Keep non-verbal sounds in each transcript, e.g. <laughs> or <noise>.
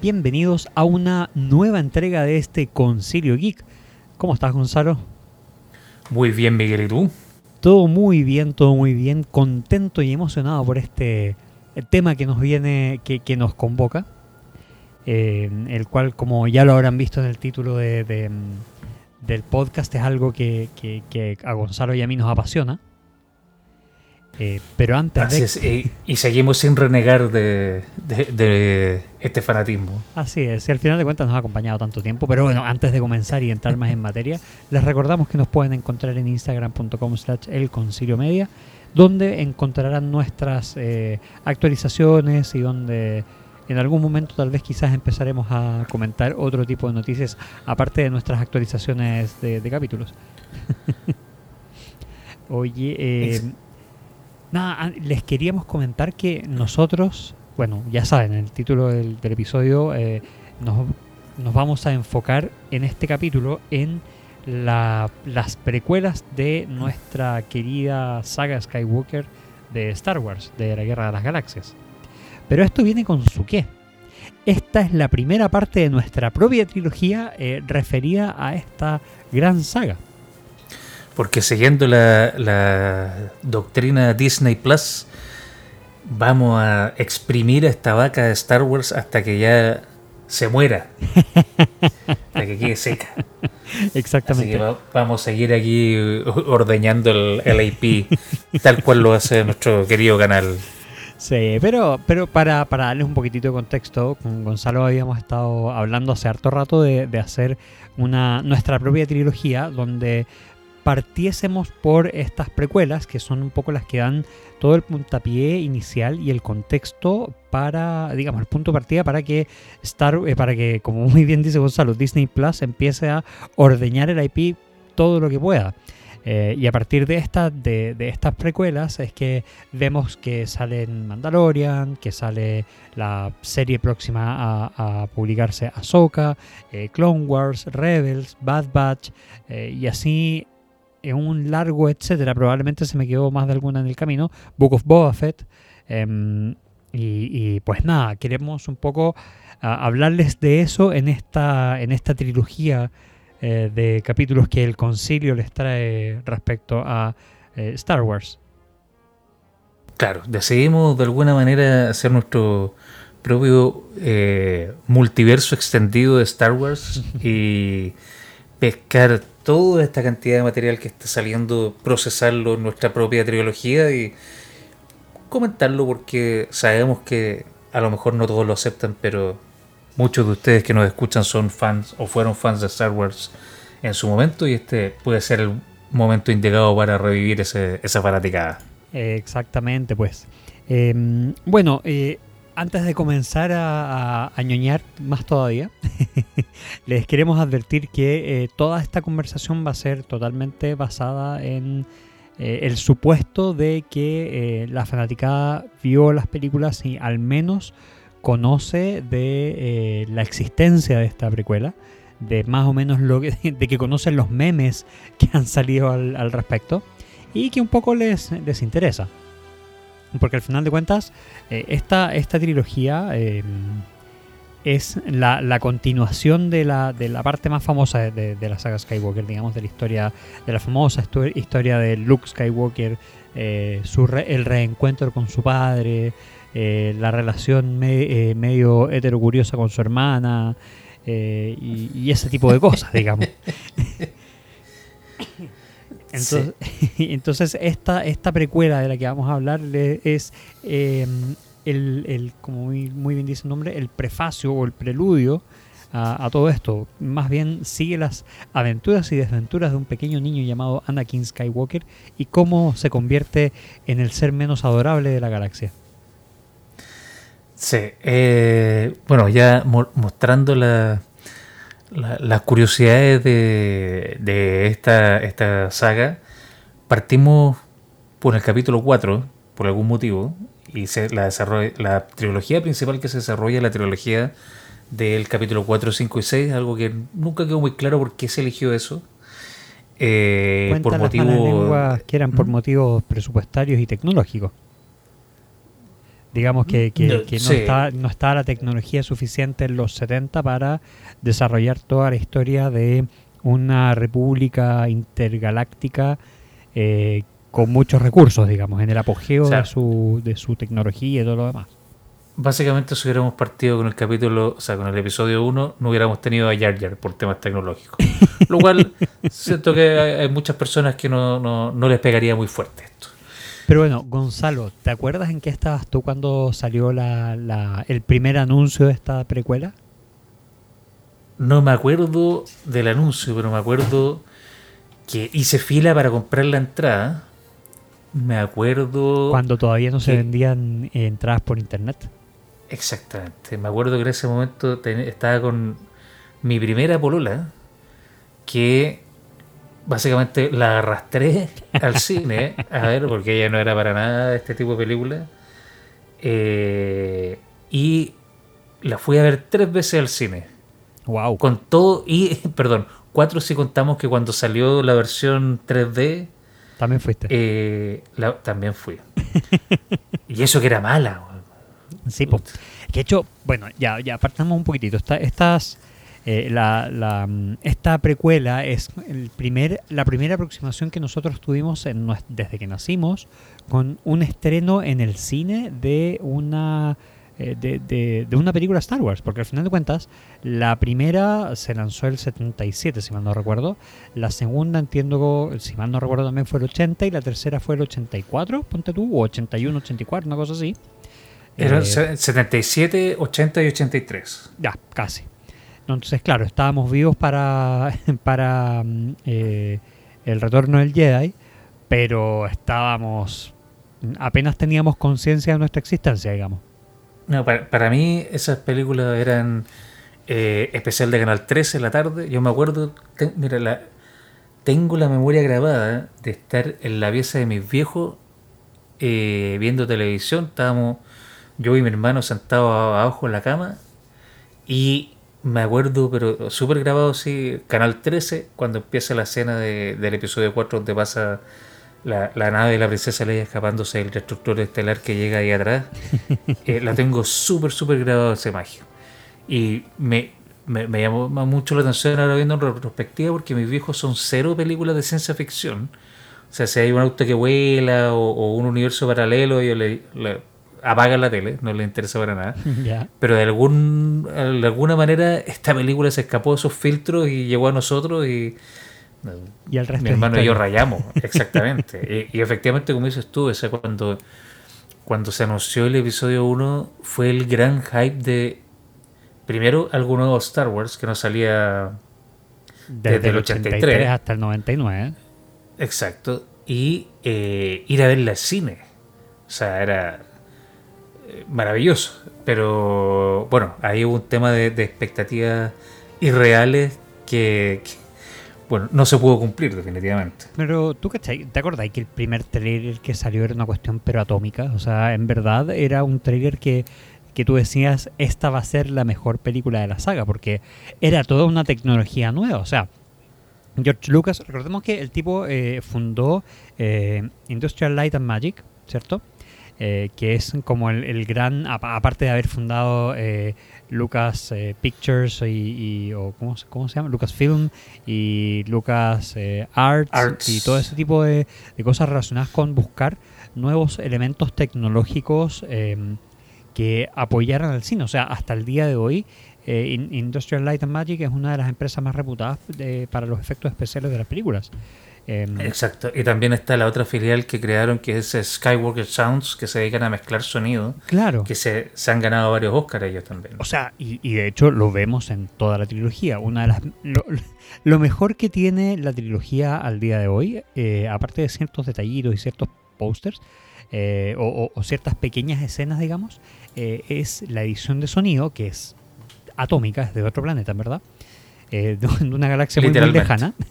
bienvenidos a una nueva entrega de este Concilio Geek. ¿Cómo estás, Gonzalo? Muy bien, Miguel, ¿y tú? Todo muy bien, todo muy bien, contento y emocionado por este tema que nos viene, que, nos convoca, eh, el cual, como ya lo habrán visto en el título de, del podcast, es algo que, que a Gonzalo y a mí nos apasiona. Eh, pero antes de... y, seguimos sin renegar de, este fanatismo. Así es, y al final de cuentas nos ha acompañado tanto tiempo. Pero bueno, antes de comenzar y entrar más en materia, les recordamos que nos pueden encontrar en instagram.com slash el media, donde encontrarán nuestras eh, actualizaciones y donde en algún momento tal vez quizás empezaremos a comentar otro tipo de noticias aparte de nuestras actualizaciones de, capítulos. <laughs> Oye, eh, Nada, les queríamos comentar que nosotros, bueno, ya saben, en el título del, episodio eh, nos, vamos a enfocar en este capítulo en las precuelas de nuestra querida saga Skywalker de Star Wars, de la Guerra de las Galaxias. Pero esto viene con su qué. Esta es la primera parte de nuestra propia trilogía eh, referida a esta gran saga. Porque siguiendo la, doctrina Disney Plus, vamos a exprimir a esta vaca de Star Wars hasta que ya se muera. hasta que quede seca. Exactamente. Así que vamos a seguir aquí ordeñando el, el IP tal cual lo hace nuestro querido canal. Sí, pero, pero para, para darles un poquitito de contexto, con Gonzalo habíamos estado hablando hace harto rato de, de hacer una, nuestra propia trilogía donde partiésemos por estas precuelas, que son un poco las que dan todo el puntapié inicial y el contexto para, digamos, el punto de partida para que Star, eh, para que, como muy bien dice Gonzalo, Disney Plus empiece a ordeñar el IP todo lo que pueda. Eh, y a partir de, de, estas precuelas es que vemos que salen Mandalorian, que sale la serie próxima a, publicarse Ahsoka, eh, Clone Wars, Rebels, Bad Batch, y así en un largo etcétera, probablemente se me quedó más de alguna en el camino, Book of Boba Fett. Em, y, pues nada, queremos un poco hablarles de eso en esta, en esta trilogía eh, de capítulos que el concilio les trae respecto a eh, Star Wars. Claro, decidimos de alguna manera hacer nuestro propio eh, multiverso extendido de Star Wars <laughs> y pescar toda esta cantidad de material que está saliendo, procesarlo en nuestra propia trilogía y comentarlo porque sabemos que a lo mejor no todos lo aceptan, pero muchos de ustedes que nos escuchan son fans o fueron fans de Star Wars en su momento y este puede ser el momento indicado para revivir esa fanaticada. exactamente, pues. Em, bueno, eh, antes de comenzar a, ñoñar más todavía, <laughs> les queremos advertir que eh, toda esta conversación va a ser totalmente basada en eh, el supuesto de que eh, la fanaticada vio las películas y al menos conoce de la existencia de esta precuela, de más o menos lo que, <laughs> de que conocen los memes que han salido al, respecto y que un poco les, les interesa. Porque al final de cuentas, eh, esta, esta trilogía eh, es la, continuación de la, de la parte más famosa de, la saga Skywalker, digamos, de la historia, de la famosa historia de Luke Skywalker, eh, su el reencuentro con su padre, la relación medio heterocuriosa con su hermana y, y, ese tipo de cosas, digamos. <laughs> Entonces, <laughs> entonces esta, esta precuela de la que vamos a hablar es em, el, como muy, bien dice el nombre, el prefacio o el preludio a, todo esto. Más bien sigue las aventuras y desventuras de un pequeño niño llamado Anakin Skywalker y cómo se convierte en el ser menos adorable de la galaxia. Sí, eh, bueno, ya mostrando la, las curiosidades de, esta, esta saga, partimos por el capítulo 4, por algún motivo, y se, la, la trilogía principal que se desarrolla la trilogía del capítulo 4, 5 y 6, algo que nunca quedó muy claro por qué se eligió eso. Eh, por motivos que eran por motivos presupuestarios y tecnológicos. Digamos que, que, No, que no, sí. está, no estaba la tecnología suficiente en los 70 para desarrollar toda la historia de una república intergaláctica eh, con muchos recursos, digamos, en el apogeo O sea, de, su, de su tecnología y todo lo demás. Básicamente, si hubiéramos partido con el capítulo, o sea, con el episodio 1, no hubiéramos tenido a Jar Jar por temas tecnológicos. <laughs> Lo cual, siento que hay, hay muchas personas que no, no, no les pegaría muy fuerte esto. Pero bueno, Gonzalo, ¿te acuerdas en qué estabas tú cuando salió la, la- el primer anuncio de esta precuela? No me acuerdo del anuncio, pero me acuerdo que hice fila para comprar la entrada. Me acuerdo. Cuando todavía no se que- vendían entradas por internet. Exactamente. Me acuerdo que en ese momento estaba con mi primera polola, que básicamente la arrastré al cine a ver, porque ella no era para nada de este tipo de película. Eh, y la fui a ver tres veces al cine. Wow. Con todo, y, <laughs> perdón, cuatro si contamos que cuando salió la versión 3D, También fuiste. eh, la- también fui. y eso que era mala. Sí, po. Que hecho, bueno, ya, ya apartamos un poquitito. Esta, estas, eh, la, la, mm, esta precuela es el primer, la primera aproximación que nosotros tuvimos en desde que nacimos con un estreno en el cine de una eh, de, de- de una película Star Wars, porque al final de cuentas la primera se lanzó el 77, si mal no recuerdo, la segunda entiendo, si mal no recuerdo también fue el 80 y la tercera fue el 84, ponte tú, o 81, 84, una cosa así. Eran Eh, se- 77, 80 y 83. ya, casi. Entonces, claro, estábamos vivos para, <laughs> para mm, eh, el retorno del Jedi, pero estábamos. apenas teníamos conciencia de nuestra existencia, digamos. No, para, mí esas películas eran eh, especial de Canal 13 en la tarde. Yo me acuerdo, mira, tengo la memoria grabada de estar en la pieza de mis viejos eh, viendo televisión. Estábamos yo y mi hermano sentados abajo en la cama y me acuerdo, pero súper grabado, sí, Canal 13, cuando empieza la escena de- del episodio 4 donde pasa la, la nave de la princesa Leia escapándose del destructor estelar que llega ahí atrás. <laughs> Eh, la tengo súper, súper grabada esa imagen. Y me, me, me llamó mucho la atención ahora viendo en retrospectiva porque mis viejos son cero películas de ciencia ficción. O sea, si hay un auto que vuela o, o un universo paralelo, le, le apagan la tele, no les interesa para nada. <laughs> Pero de, algún, de alguna manera esta película se escapó de esos filtros y llegó a nosotros y Y el resto mi hermano y yo rayamos, <laughs> exactamente. y, y efectivamente, como dices tú, o sea, cuando, cuando se anunció el episodio 1 fue el gran hype de, primero, algo nuevo Star Wars que no salía Desde, desde el el 83 83 hasta el 99. exacto y eh, ir a verla al cine. O sea, era maravilloso. Pero bueno, hubo un tema de, expectativas irreales que, bueno, no se pudo cumplir definitivamente. Pero tú, ¿cachai? ¿Te acordás que el primer trailer que salió era una cuestión pero atómica? O sea, en verdad era un trailer que, que tú decías, esta va a ser la mejor película de la saga, porque era toda una tecnología nueva. O sea, George Lucas, recordemos que el tipo eh, fundó eh, Industrial Light and Magic, ¿cierto? Eh, que es como el, el gran, apa- aparte de haber fundado eh, Lucas eh, Pictures y, y- o ¿cómo, se- cómo se llama? Lucasfilm y Lucas eh, Arts, Arts. y todo ese tipo de, de cosas relacionadas con buscar nuevos elementos tecnológicos eh, que apoyaran al cine. O sea, hasta el día de hoy, eh, In- Industrial Light and Magic es una de las empresas más reputadas de- para los efectos especiales de las películas. Eh, Exacto. Y también está la otra filial que crearon que es Skywalker Sounds, que se dedican a mezclar sonido, claro. que se, se han ganado varios Oscars ellos también. O sea, y, y de hecho lo vemos en toda la trilogía. Una de las lo, lo mejor que tiene la trilogía al día de hoy, eh, aparte de ciertos detallitos y ciertos posters eh, o, o- ciertas pequeñas escenas, digamos, eh, es la edición de sonido que es atómica, es de otro planeta, verdad, eh, de, una galaxia muy, muy lejana. <laughs>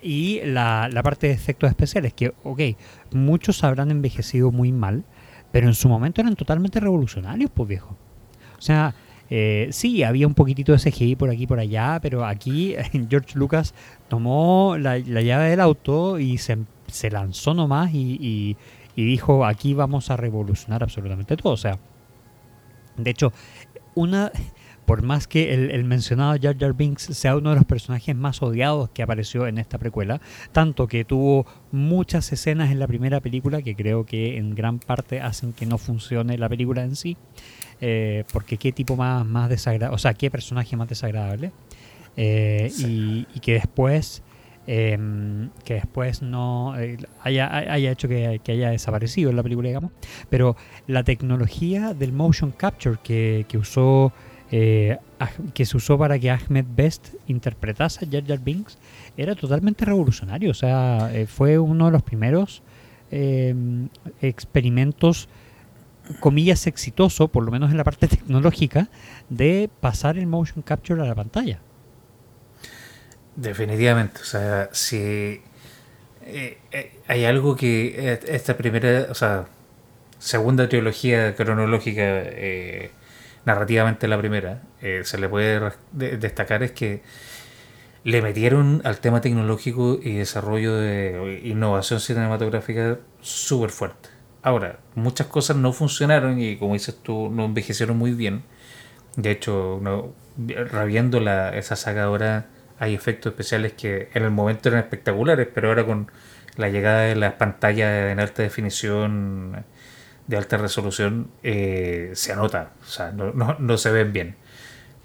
Y la, la parte de efectos especiales, que, ok, muchos habrán envejecido muy mal, pero en su momento eran totalmente revolucionarios, pues viejo. O sea, eh, sí, había un poquitito de CGI por aquí y por allá, pero aquí <laughs> George Lucas tomó la, la llave del auto y se, se lanzó nomás y, y- y dijo, aquí vamos a revolucionar absolutamente todo. O sea, de hecho, una, por más que el, mencionado Jar Jar Binks sea uno de los personajes más odiados que apareció en esta precuela, tanto que tuvo muchas escenas en la primera película que creo que en gran parte hacen que no funcione la película en sí, eh, porque qué tipo más, más desagradable, o sea, qué personaje más desagradable, eh, y, que después... Em, que después no eh, haya, haya, hecho que, haya desaparecido en la película, digamos. Pero la tecnología del motion capture que, que usó eh, que se usó para que Ahmed Best interpretase a Jar Jar Binks era totalmente revolucionario. O sea, eh, fue uno de los primeros eh, experimentos, comillas, exitoso, por lo menos en la parte <laughs> tecnológica, de pasar el motion capture a la pantalla. Definitivamente. O sea, si hay algo que esta primera, o sea, segunda trilogía cronológica narrativamente la primera, eh, se le puede destacar es que le metieron al tema tecnológico y desarrollo de innovación cinematográfica súper fuerte. Ahora, muchas cosas no funcionaron y como dices tú, no envejecieron muy bien. De hecho, no, rabiendo la, esa saga ahora hay efectos especiales que en el momento eran espectaculares, pero ahora con la llegada de las pantallas en alta definición de alta resolución eh, se anota, o sea, no, no, se ven bien.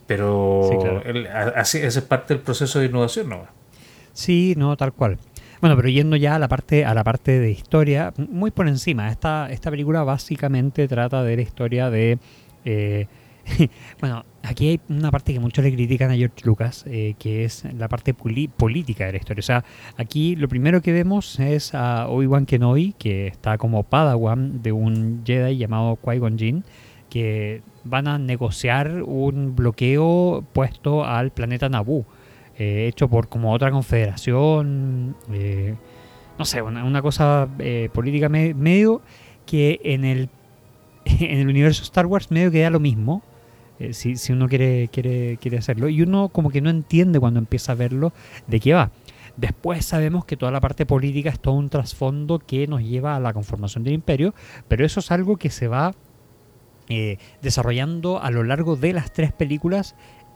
Pero así, ese es parte del proceso de innovación, ¿no? Sí, no, tal cual. Bueno, pero yendo ya a la parte, a la parte de historia, muy por encima, esta, esta película básicamente trata de la historia de eh, <laughs> bueno, aquí hay una parte que muchos le critican a George Lucas, eh, que es la parte política de la historia. O sea, aquí lo primero que vemos es a Obi-Wan Kenobi, que está como padawan de un Jedi llamado Qui-Gon Jinn, que van a negociar un bloqueo puesto al planeta Naboo, eh, hecho por como otra confederación, eh, no sé, una, cosa política medio que en el, <laughs> en el universo Star Wars medio que da lo mismo, eh, si, uno quiere, quiere, quiere hacerlo. Y uno como que no entiende cuando empieza a verlo de qué va. Después sabemos que toda la parte política es todo un trasfondo que nos lleva a la conformación del imperio, pero eso es algo que se va eh, desarrollando a lo largo de las tres películas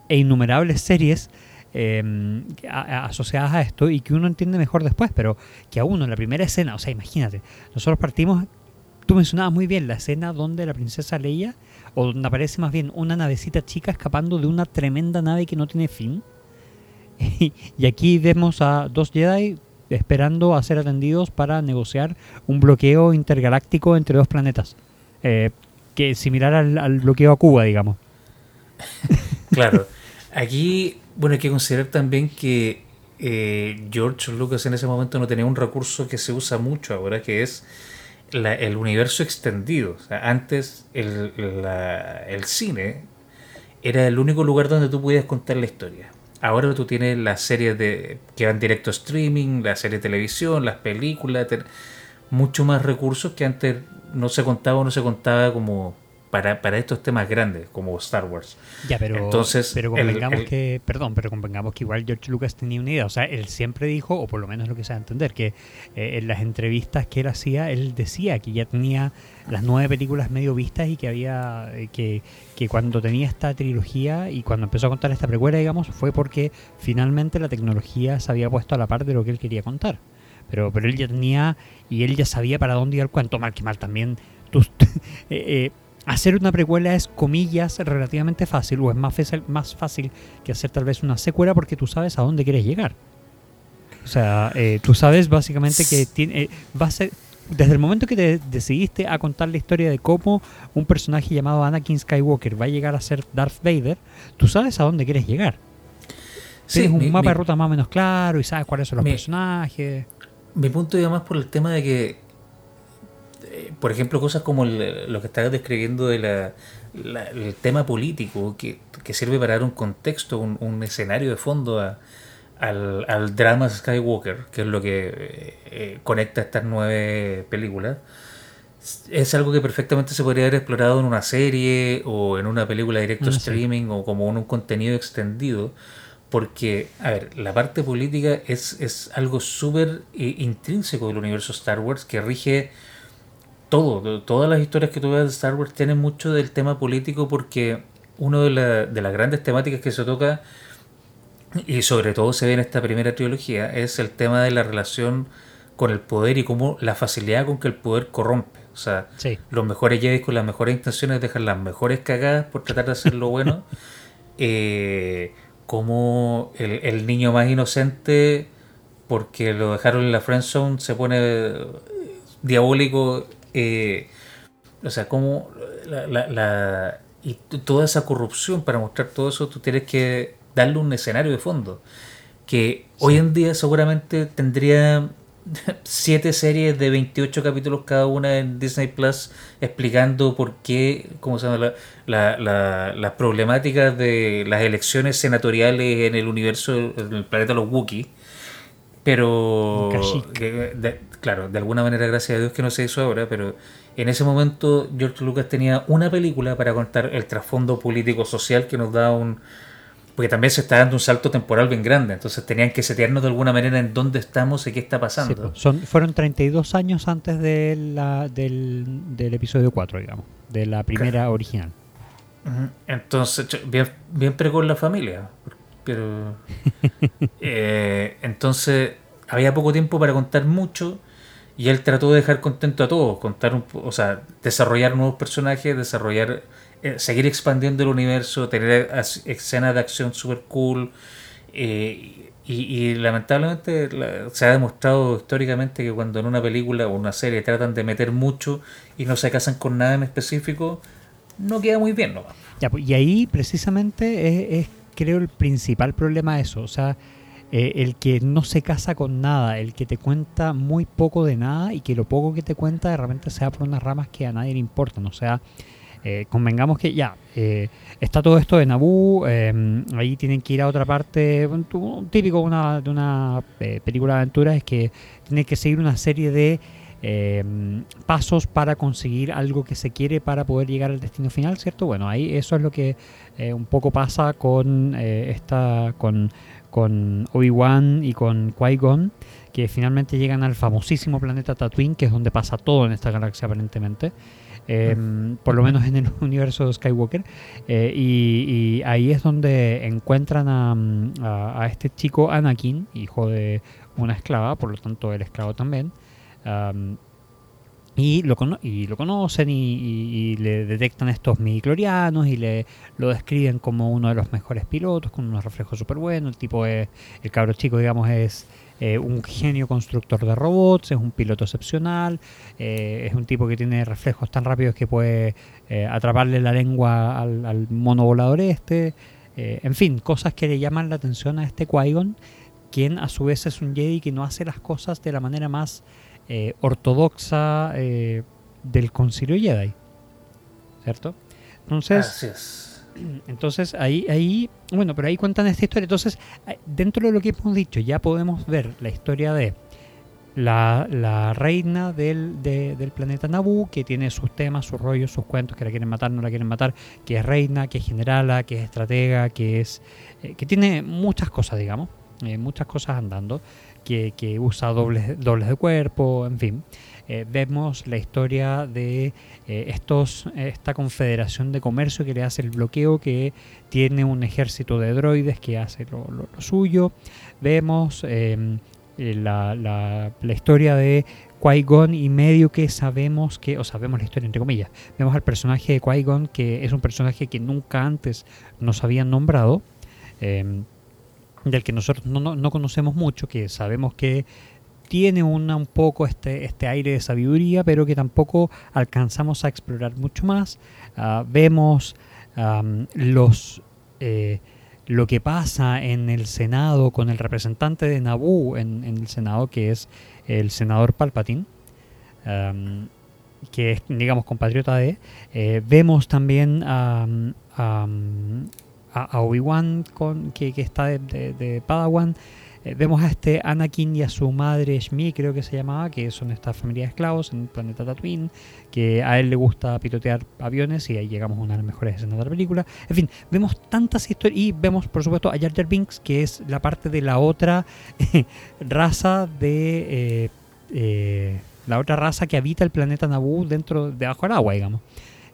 e innumerables series em, asociadas a esto y que uno entiende mejor después, pero que a uno en la primera escena, o sea, imagínate, nosotros partimos, tú mencionabas muy bien la escena donde la princesa Leia o donde aparece más bien una navecita chica escapando de una tremenda nave que no tiene fin. <laughs> y aquí vemos a dos Jedi esperando a ser atendidos para negociar un bloqueo intergaláctico entre dos planetas. Eh, que es similar al, bloqueo a Cuba, digamos. <laughs> claro. Aquí, bueno, hay que considerar también que eh, George Lucas en ese momento no tenía un recurso que se usa mucho ahora, que es el universo extendido. antes el, el, cine era el único lugar donde tú podías contar la historia. Ahora tú tienes las series de, que van directo a streaming, las series de televisión, las películas, mucho más recursos que antes no se contaba o no se contaba como para, para estos temas grandes como Star Wars. Ya, pero, Entonces, pero convengamos que, perdón, pero convengamos que igual George Lucas tenía una idea. O sea, él siempre dijo, o por lo menos lo que se va a entender, que eh, en las entrevistas que él hacía, él decía que ya tenía las nueve películas medio vistas y que había eh, que, que cuando tenía esta trilogía y cuando empezó a contar esta precuela, digamos, fue porque finalmente la tecnología se había puesto a la par de lo que él quería contar. Pero, pero él ya tenía y él ya sabía para dónde iba el cuento. Mal que mal también. <laughs> Tus, eh, hacer una precuela es, comillas, relativamente fácil, o es más fácil, más fácil que hacer tal vez una secuela porque tú sabes a dónde quieres llegar. O sea, eh, tú sabes básicamente que tiene, eh, va a ser, desde el momento que te decidiste a contar la historia de cómo un personaje llamado Anakin Skywalker va a llegar a ser Darth Vader, tú sabes a dónde quieres llegar. Tienes un mapa de ruta más o menos claro y sabes cuáles son los personajes. Mi punto iba más por el tema de que eh, por ejemplo, cosas como lo que estabas describiendo del el tema político, que, sirve para dar un contexto, un, escenario de fondo al, al, drama Skywalker, que es lo que eh, eh, conecta estas nueve películas, es algo que perfectamente se podría haber explorado en una serie o en una película directo ah, streaming o como en un contenido extendido. Porque, a ver, la parte política es, es algo súper intrínseco del universo Star Wars que rige todo, todas las historias que tú ves de Star Wars tienen mucho del tema político porque una de, de las grandes temáticas que se toca y sobre todo se ve en esta primera trilogía es el tema de la relación con el poder y cómo la facilidad con que el poder corrompe. O sea, los mejores Jedi con las mejores intenciones dejan las mejores cagadas por tratar de hacer lo bueno. <laughs> eh, como el, niño más inocente, porque lo dejaron en la friend zone, se pone diabólico. Eh, o sea, como la, y toda esa corrupción para mostrar todo eso, tú tienes que darle un escenario de fondo. Que hoy en día seguramente tendría <laughs> siete series de 28 capítulos cada una en Disney Plus explicando por qué, cómo se llama, la, la, las problemáticas de las elecciones senatoriales en el universo, en el planeta los Wookiee. Pero, claro, de alguna manera, gracias a Dios que no se hizo ahora, pero en ese momento George Lucas tenía una película para contar el trasfondo político-social que nos da un, porque también se está dando un salto temporal bien grande, entonces tenían que setearnos de alguna manera en dónde estamos y qué está pasando. Pues, son, fueron 32 años antes de la, del, episodio 4, digamos, de la primera original. Entonces, bien, bien pregón la familia, pero... <laughs> Eh, entonces, había poco tiempo para contar mucho y él trató de dejar contento a todos, contar un, o sea, desarrollar nuevos personajes, desarrollar eh, seguir expandiendo el universo, tener escenas de acción super cool. Eh, y, lamentablemente se ha demostrado históricamente que cuando en una película o una serie tratan de meter mucho y no se casan con nada en específico, no queda muy bien. ¿no? Ya, pues, y ahí precisamente es, creo, el principal problema eso. O sea, eh, el que no se casa con nada, el que te cuenta muy poco de nada y que lo poco que te cuenta de repente sea por unas ramas que a nadie le importan. O sea, eh, convengamos que ya, eh, está todo esto de Naboo, ahí tienen que ir a otra parte, un, típico de una eh, película de aventura es que tiene que seguir una serie de em, pasos para conseguir algo que se quiere para poder llegar al destino final, ¿cierto? Bueno, ahí eso es lo que un poco pasa con esta, con, con Obi-Wan y con Qui-Gon, que finalmente llegan al famosísimo planeta Tatooine, que es donde pasa todo en esta galaxia aparentemente. Em, por lo menos en el <laughs> universo de Skywalker. Eh, y, ahí es donde encuentran a, este chico Anakin, hijo de una esclava, por lo tanto el esclavo también. Y lo, y lo conocen y, le detectan estos midiclorianos y le lo describen como uno de los mejores pilotos, con unos reflejos súper buenos. El tipo es, el cabro chico, digamos, es eh, un genio constructor de robots, es un piloto excepcional, eh, es un tipo que tiene reflejos tan rápidos que puede eh, atraparle la lengua al, mono volador este. en fin, cosas que le llaman la atención a este Qui-Gon, quien a su vez es un Jedi que no hace las cosas de la manera más ortodoxa del concilio Jedi. ¿Cierto? Entonces... Entonces ahí, ahí, bueno, pero ahí cuentan esta historia. Entonces, dentro de lo que hemos dicho, ya podemos ver la historia de la, reina del, del, planeta Naboo, que tiene sus temas, sus rollos, sus cuentos, que la quieren matar, no la quieren matar, que es reina, que es generala, que es estratega, que es eh, que tiene muchas cosas, digamos, eh, muchas cosas andando, que, usa dobles, dobles de cuerpo, en fin. Eh, vemos la historia de eh, estos, esta confederación de comercio que le hace el bloqueo, que tiene un ejército de droides que hace lo, suyo. Vemos em, eh, la, la, historia de Qui-Gon y medio que sabemos que, o sabemos la historia entre comillas, vemos al personaje de Qui-Gon que es un personaje que nunca antes nos habían nombrado, em, del que nosotros no, no, conocemos mucho, que sabemos que tiene una, un poco este, este aire de sabiduría, pero que tampoco alcanzamos a explorar mucho más. Ah, vemos los, eh, lo que pasa en el Senado con el representante de Naboo en, el Senado, que es el senador Palpatine. que es, digamos, compatriota de. Eh, vemos también a, Obi-Wan que, que, está de, Padawan. Eh, vemos a este Anakin y a su madre Shmi, creo que se llamaba, que son esta familia de esclavos en el planeta Tatooine, que a él le gusta pilotear aviones y ahí llegamos a una de las mejores escenas de la película. En fin, vemos tantas historias y vemos por supuesto a Jar Jar Binks, que es la parte de la otra <laughs> raza de... Eh, eh, la otra raza que habita el planeta Naboo dentro, debajo del agua, digamos.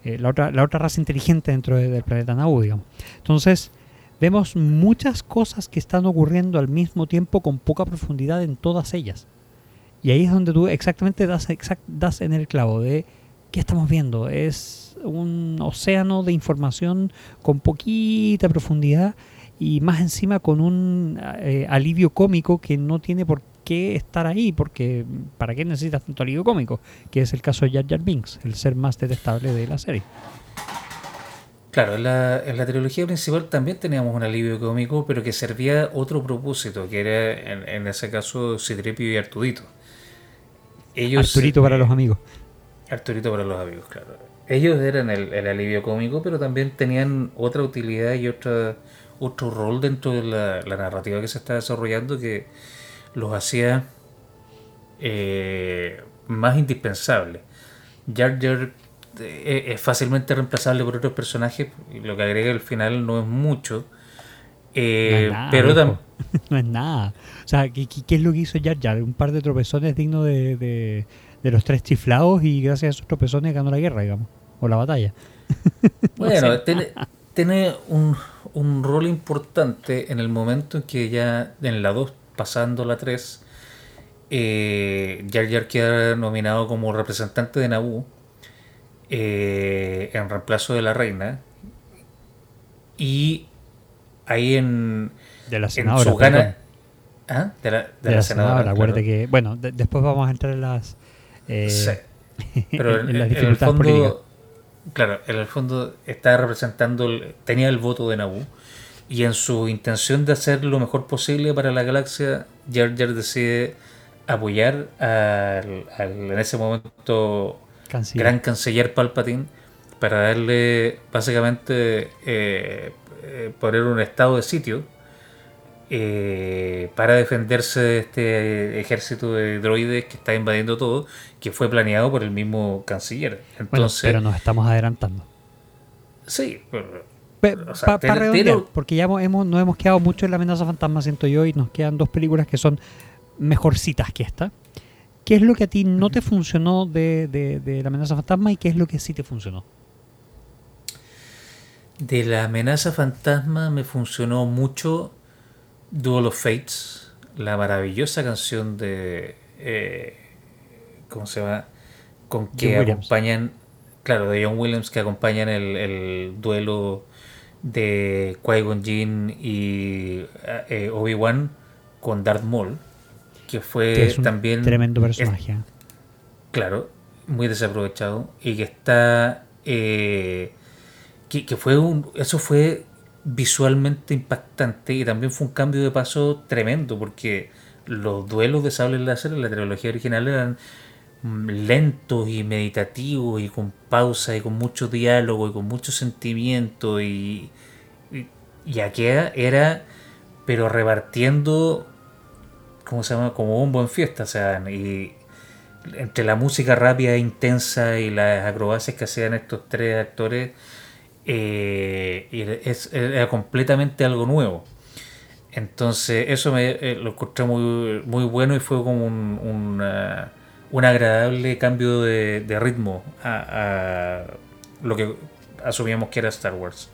Eh, la, otra, la otra raza inteligente dentro del planeta Naboo, digamos. Entonces, vemos muchas cosas que están ocurriendo al mismo tiempo con poca profundidad en todas ellas. Y ahí es donde tú exactamente das, das en el clavo de qué estamos viendo. Es un océano de información con poquita profundidad y más encima con un eh, alivio cómico que no tiene por qué estar ahí, porque ¿para qué necesitas tanto alivio cómico? Que es el caso de Jar Jar Binks, el ser más detestable de la serie. Claro, en la, en la trilogía principal también teníamos un alivio cómico, pero que servía otro propósito, que era en, ese caso Citripio y Artudito. Ellos, Arturito para los amigos. Arturito para los amigos, claro. Ellos eran el, el alivio cómico, pero también tenían otra utilidad y otra otro rol dentro de la, narrativa que se está desarrollando que los hacía eh, más indispensables. Jar Jar eh, es fácilmente reemplazable por otros personajes y lo que agrega al final no es mucho. Eh, pero también... <laughs> no es nada. O sea, ¿qué, es lo que hizo Jar Jar? Un par de tropezones dignos de, de, los tres chiflados y gracias a esos tropezones ganó la guerra, digamos, o la batalla. <laughs> Bueno, tiene, tiene un, un rol importante en el momento en que ya en la 2, pasando la 3, eh, Jar Jar queda nominado como representante de Naboo eh, en reemplazo de la reina. Y ahí en, de la senadora, su gana. ¿Ah? De la, de la, senadora. que, bueno, después vamos a entrar en las. Eh, sí. <laughs> Pero en, las dificultades políticas Claro, en el fondo está representando, tenía el voto de Naboo y en su intención de hacer lo mejor posible para la galaxia, Jar Jar decide apoyar al, en ese momento gran canciller Palpatine para darle básicamente eh, eh, poner un estado de sitio eh, para defenderse de este ejército de droides que está invadiendo todo, que fue planeado por el mismo canciller. Entonces, pero nos estamos adelantando. Sí, para redondear, porque ya hemos, no hemos quedado mucho en la amenaza fantasma, siento yo, y nos quedan dos películas que son mejorcitas que esta. ¿Qué es lo que a ti no te funcionó de, de la amenaza fantasma y qué es lo que sí te funcionó? De la amenaza fantasma me funcionó mucho Duel of Fates, la maravillosa canción de. Eh, ¿Cómo se llama? Con que acompañan. Claro, de John Williams, que acompañan el, duelo de Qui-Gon Jinn y eh, Obi-Wan con Darth Maul, que fue es un también. Tremendo personaje. claro, muy desaprovechado y que está. Eh, que, que, fue un. Eso fue visualmente impactante y también fue un cambio de paso tremendo porque los duelos de sable láser en la trilogía original eran lentos y meditativos y con pausa y con mucho diálogo y con mucho sentimiento y, y, aquí era pero repartiendo ¿cómo se llama? como un buen fiesta o sea y entre la música rápida e intensa y las acrobacias que hacían estos tres actores eh, era completamente algo nuevo. Entonces eso me eh, lo encontré muy, muy bueno y fue como un agradable cambio de, ritmo a, lo que asumíamos que era Star Wars.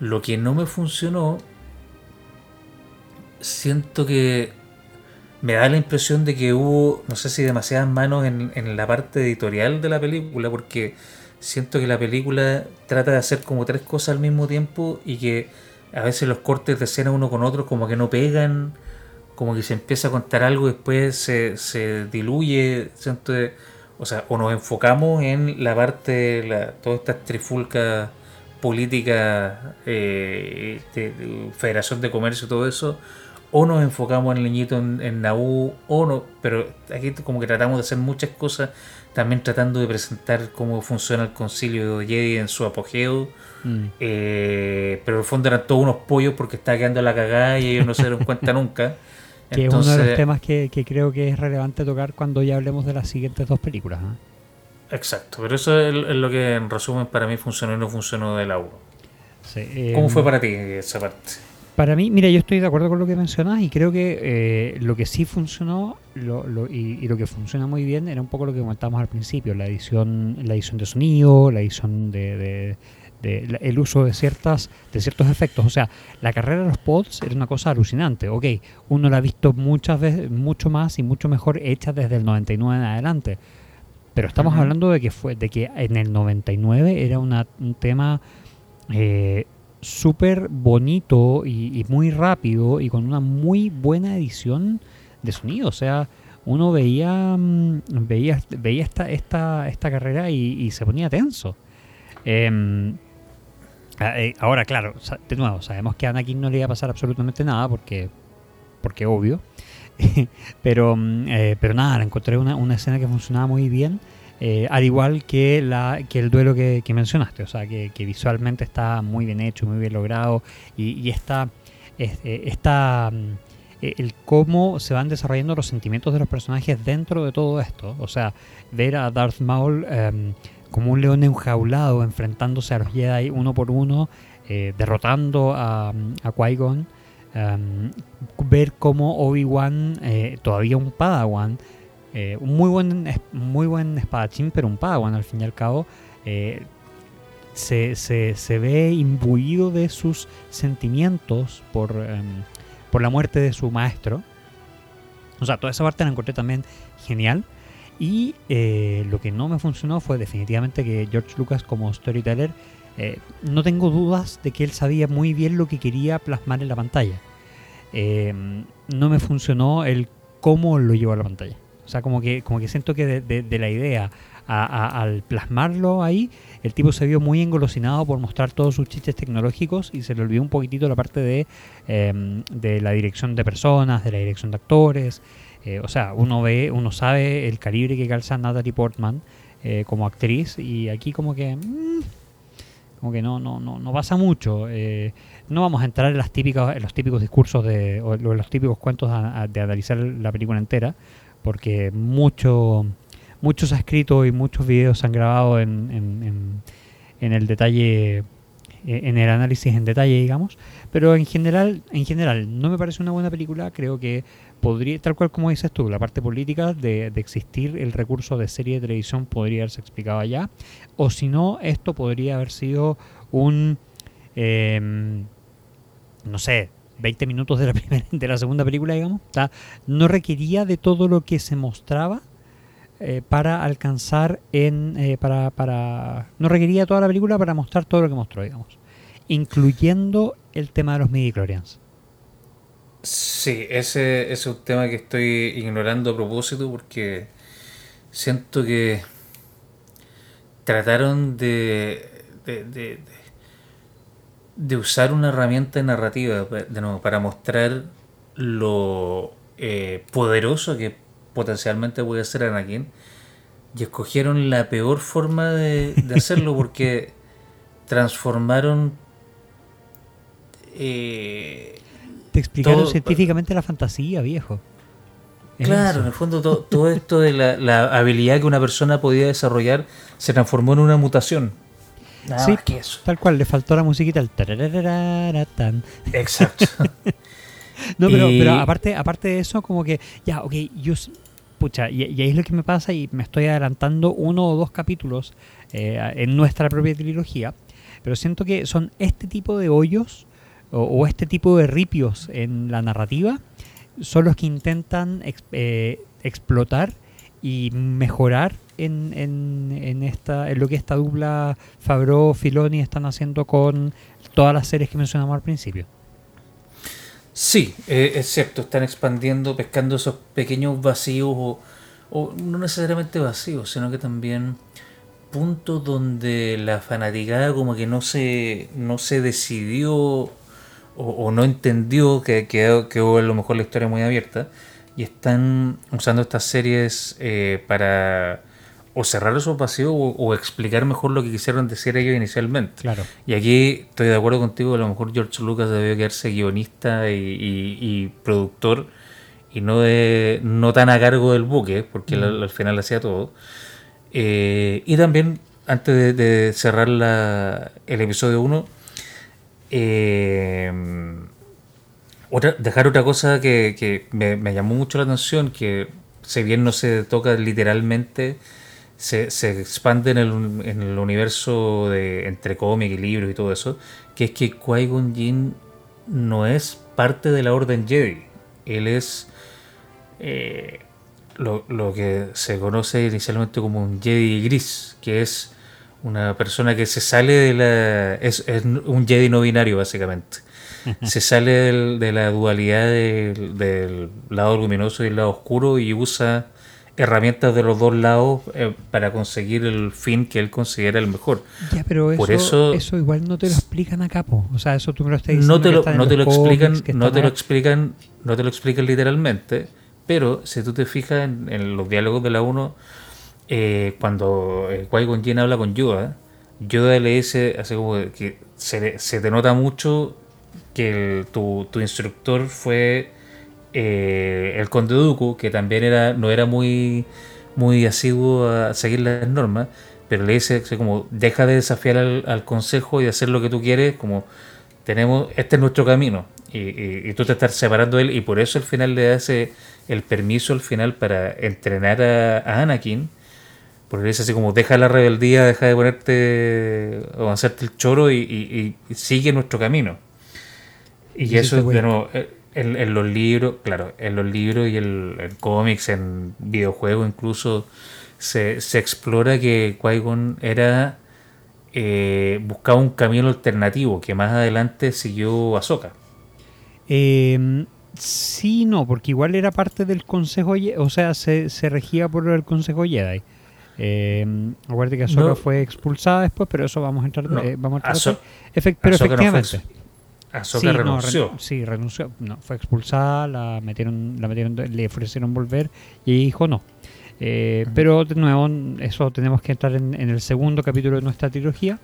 Lo que no me funcionó, siento que me da la impresión de que hubo, no sé si demasiadas manos en, en la parte editorial de la película, porque siento que la película trata de hacer como tres cosas al mismo tiempo y que a veces los cortes de escena uno con otro como que no pegan, como que se empieza a contar algo y después se, se diluye, siento, o sea, o nos enfocamos en la parte de la, todas estas trifulcas políticas eh, de, Federación de Comercio y todo eso, o nos enfocamos en el niñito en, en Naboo, o no, pero aquí como que tratamos de hacer muchas cosas también tratando de presentar cómo funciona el concilio de Jedi en su apogeo. Mm. Eh, pero en el fondo eran todos unos pollos porque estaba quedando la cagada y ellos no se dieron cuenta <laughs> nunca. Que es uno de los temas que, creo que es relevante tocar cuando ya hablemos de las siguientes dos películas. ¿eh? Exacto, pero eso es, lo que en resumen para mí funcionó y no funcionó del agua. Sí, ¿Cómo fue em, para ti esa parte? Para mí, mira, yo estoy de acuerdo con lo que mencionas y creo que eh, lo que sí funcionó lo, lo- y, y lo que funciona muy bien era un poco lo que comentábamos al principio, la edición, la edición de sonido, la edición de, de- de- el uso de ciertas de ciertos efectos. O sea, la carrera de los pods era una cosa alucinante. Ok, uno la ha visto muchas veces, mucho más y mucho mejor hecha desde el 99 en adelante. Pero estamos hablando de que fue de que en el 99 era una- un tema eh, súper bonito y, y muy rápido y con una muy buena edición de sonido. O sea, uno veía mm, veía, veía esta, esta, esta carrera y, y se ponía tenso. Em, eh, ahora, claro, de nuevo, sabemos que a Anakin no le iba a pasar absolutamente nada porque, porque obvio. <laughs> pero, mm, eh, pero nada, encontré una, una escena que funcionaba muy bien. eh, al igual que, la, que el duelo que, que mencionaste, o sea, que, visualmente está muy bien hecho, muy bien logrado, y, y esta, es- eh, esta, mm, eh, el cómo se van desarrollando los sentimientos de los personajes dentro de todo esto, o sea, ver a Darth Maul em, como un león enjaulado enfrentándose a los Jedi uno por uno, eh, derrotando a, a Qui-Gon, em, ver cómo Obi-Wan, eh, todavía un Padawan, eh, un muy buen, muy buen espadachín, pero un Padawan al fin y al cabo, se, se- se ve imbuido de sus sentimientos por, em, por la muerte de su maestro. O sea, toda esa parte la encontré también genial. Y eh, lo que no me funcionó fue definitivamente que George Lucas como storyteller, eh, no tengo dudas de que él sabía muy bien lo que quería plasmar en la pantalla. Eh, no me funcionó el cómo lo llevó a la pantalla. O sea, como que, como que siento que de, la idea al plasmarlo ahí, el tipo se vio muy engolosinado por mostrar todos sus chistes tecnológicos y se le olvidó un poquitito la parte de, em, de la dirección de personas, de la dirección de actores. Eh, o sea, uno ve, uno sabe el calibre que calza Natalie Portman eh, como actriz y aquí como que mm, como que no no no, no pasa mucho. Eh, no vamos a entrar en las típicas en los típicos discursos de o en los típicos cuentos a- a- de analizar la película entera porque mucho mucho se ha escrito y muchos videos se han grabado en, en- en- en el detalle eh, en el análisis en detalle digamos pero en general en general no me parece una buena película creo que podría tal cual como dices tú la parte política de, de existir el recurso de serie de televisión podría haberse explicado allá o si no esto podría haber sido un em, no sé 20 minutos de la <laughs> primera de la segunda película digamos no requería de todo lo que se mostraba eh, para alcanzar en eh, para, para no requería toda la película para mostrar todo lo que mostró digamos incluyendo el tema de los midichlorians Sí, ese, ese es un tema que estoy ignorando a propósito porque siento que trataron de, de, de- de- usar una herramienta narrativa de nuevo, para mostrar lo eh, poderoso que potencialmente puede ser Anakin y escogieron la peor forma de, de <laughs> hacerlo porque transformaron eh, te explicaron Todo- científicamente la fantasía viejo Es Claro, eso. en el fondo to- todo, esto de la, la habilidad que una persona podía desarrollar se transformó en una mutación. Nada Sí, más que eso. tal cual le faltó la musiquita el. Exacto. <laughs> No, pero, Y- pero aparte, aparte de eso, como que, ya, ok, yo, pucha, y, y ahí es lo que me pasa y me estoy adelantando uno o dos capítulos eh, en nuestra propia trilogía, pero siento que son este tipo de hoyos o, este tipo de ripios en la narrativa son los que intentan eh, explotar y mejorar en, en, en esta, en lo que esta dupla Fabro Filoni están haciendo con todas las series que mencionamos al principio. Sí, eh, es cierto, están expandiendo, pescando esos pequeños vacíos, o, o no necesariamente vacíos, sino que también puntos donde la fanaticada como que no se, no se decidió o, o no entendió que quedó, quedó a lo mejor la historia muy abierta y están usando estas series eh, para o cerrar esos vacíos o, o explicar mejor lo que quisieron decir ellos inicialmente. Claro. Y aquí estoy de acuerdo contigo, a lo mejor George Lucas debió quedarse guionista y, y- y productor y no de, no tan a cargo del buque, porque él al, al final hacía todo. Eh, y también, antes de, de cerrar la- el episodio 1, otra, dejar otra cosa que, me, llamó mucho la atención, que si bien no se toca literalmente, se, expande en el, universo de entre cómic y libros y todo eso, que es que Qui-Gon no es parte de la Orden Jedi. Él es eh, lo, lo, que se conoce inicialmente como un Jedi gris, que es una persona que se sale de la... es, es un Jedi no binario básicamente. se sale del, de la dualidad del, del, lado luminoso y el lado oscuro y usa herramientas de los dos lados eh, para conseguir el fin que él considera el mejor. Ya, pero eso, Por eso, eso igual no te lo explican a capo. O sea, eso tú me lo estás diciendo. no te lo, no te lo explican, no te lo explican, no te lo explican literalmente, pero si tú te fijas en, en los diálogos de la 1, eh, cuando eh, Qui-Gon habla con Yoda, Yoda le dice, así como que se, se te nota mucho que el- tu, tu instructor fue eh, el Conde Dooku, que también era no era muy, muy asiduo a seguir las normas, pero le dice como, deja de desafiar al, al consejo y hacer lo que tú quieres, como tenemos, este es nuestro camino. Y, y- tú te estás separando de él, y por eso al final le das el permiso al final para entrenar a, a Anakin. Porque dice así como, deja la rebeldía, deja de ponerte o hacerte el choro y, y- y sigue nuestro camino. Y Sí, eso de nuevo, eh, en, en los libros, claro, en los libros y el, en cómics, en videojuegos incluso, se, se explora que Qui-Gon era eh, buscaba un camino alternativo que más adelante siguió Ahsoka. Eh, sí, no, porque igual era parte del Consejo o sea, se, se regía por el Consejo Jedi. Eh, acuérdate que Ahsoka No. fue expulsada después, pero eso vamos a entrar, No, eh, vamos a entrar. Efect- pero Ahsoka no fue efectivamente. Ahsoka Sí, no, renunció. ren- sí, renunció. No, fue expulsada, la metieron, la metieron, le ofrecieron volver y dijo no. Eh. Pero de nuevo, eso tenemos que entrar en, en el segundo capítulo de nuestra trilogía.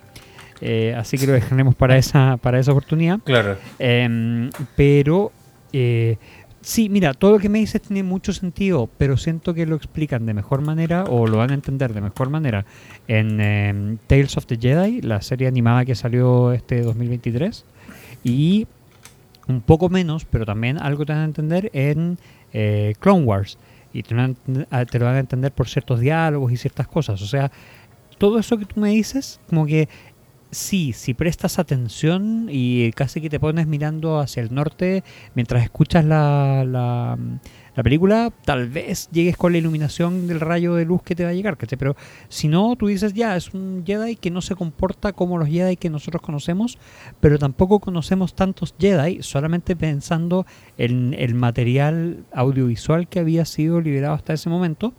Eh, así que lo dejaremos para <laughs> esa, para esa oportunidad. Claro. Em, pero eh, sí, mira, todo lo que me dices tiene mucho sentido, pero siento que lo explican de mejor manera o lo van a entender de mejor manera en em, Tales of the Jedi, la serie animada que salió este 2023, y un poco menos, pero también algo te van a entender en eh, Clone Wars. Y te te lo van a entender por ciertos diálogos y ciertas cosas. O sea, todo eso que tú me dices, como que sí, si prestas atención y casi que te pones mirando hacia el norte mientras escuchas la, la, la película, tal vez llegues con la iluminación del rayo de luz que te va a llegar, ¿cachai? Pero si no, tú dices, ya, es un Jedi que no se comporta como los Jedi que nosotros conocemos, pero tampoco conocemos tantos Jedi, solamente pensando en el material audiovisual que había sido liberado hasta ese momento.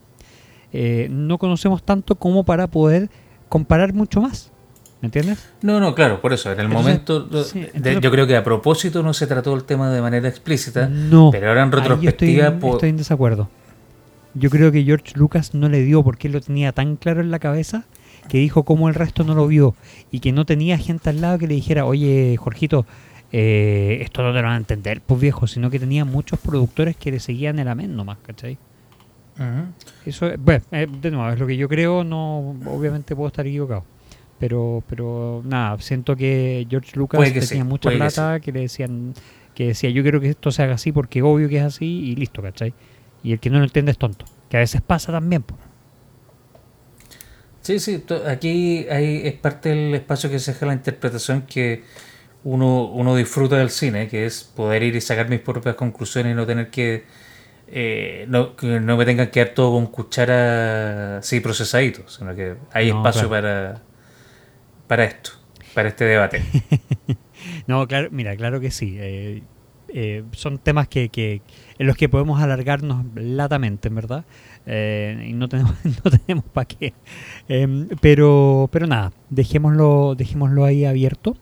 eh, no conocemos tanto como para poder comparar mucho más. ¿Me entiendes? No, no, claro, por eso. En el Entonces, momento, sí, de- entonces- yo creo que a propósito no se trató el tema de manera explícita, No. pero ahora en retrospectiva, estoy, po- estoy en desacuerdo. Yo creo que George Lucas no le dio porque él lo tenía tan claro en la cabeza que dijo cómo el resto no lo vio y que no tenía gente al lado que le dijera, oye, Jorgito, eh, esto no te lo van a entender, pues viejo, sino que tenía muchos productores que le seguían el amén nomás, ¿cachai? Ujú. Eso, es- bueno, eh, de nuevo, es lo que yo creo, no, obviamente puedo estar equivocado. Pero, pero nada, siento que George Lucas que tenía sí, mucha que plata que, le decían, que decía yo quiero que esto se haga así porque obvio que es así y listo, ¿cachai? Y el que no lo entiende es tonto, que a veces pasa también. Sí, sí, aquí hay, es parte del espacio que se deja la interpretación que uno, uno disfruta del cine, que es poder ir y sacar mis propias conclusiones y no tener que, eh, no, que no me tengan que dar todo con cuchara así procesadito, sino que hay No, espacio claro. para, para esto, para este debate. <laughs> No, claro, mira, claro que sí. eh, eh, son temas que, que en los que podemos alargarnos latamente, en verdad. Eh, y no tenemos, <laughs> no tenemos para qué. Em, pero, pero nada, dejémoslo, dejémoslo ahí abierto.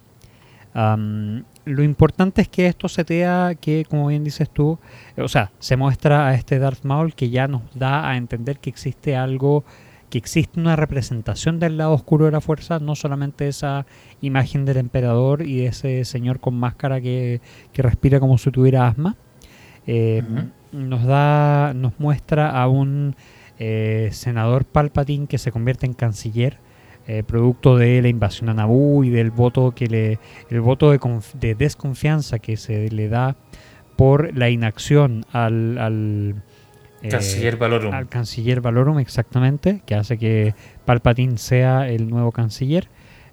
Lo importante es que esto se vea que, como bien dices tú, o sea, se muestra a este Darth Maul que ya nos da a entender que existe algo, que existe una representación del lado oscuro de la fuerza, no solamente esa imagen del emperador y de ese señor con máscara que, que respira como si tuviera asma. Eh. Nos da, nos muestra a un eh, senador Palpatine que se convierte en canciller, eh, producto de la invasión a Naboo y del voto que le, el voto de, de desconfianza que se le da por la inacción al, al eh, canciller Valorum. Al canciller Valorum, exactamente, que hace que Palpatine sea el nuevo canciller.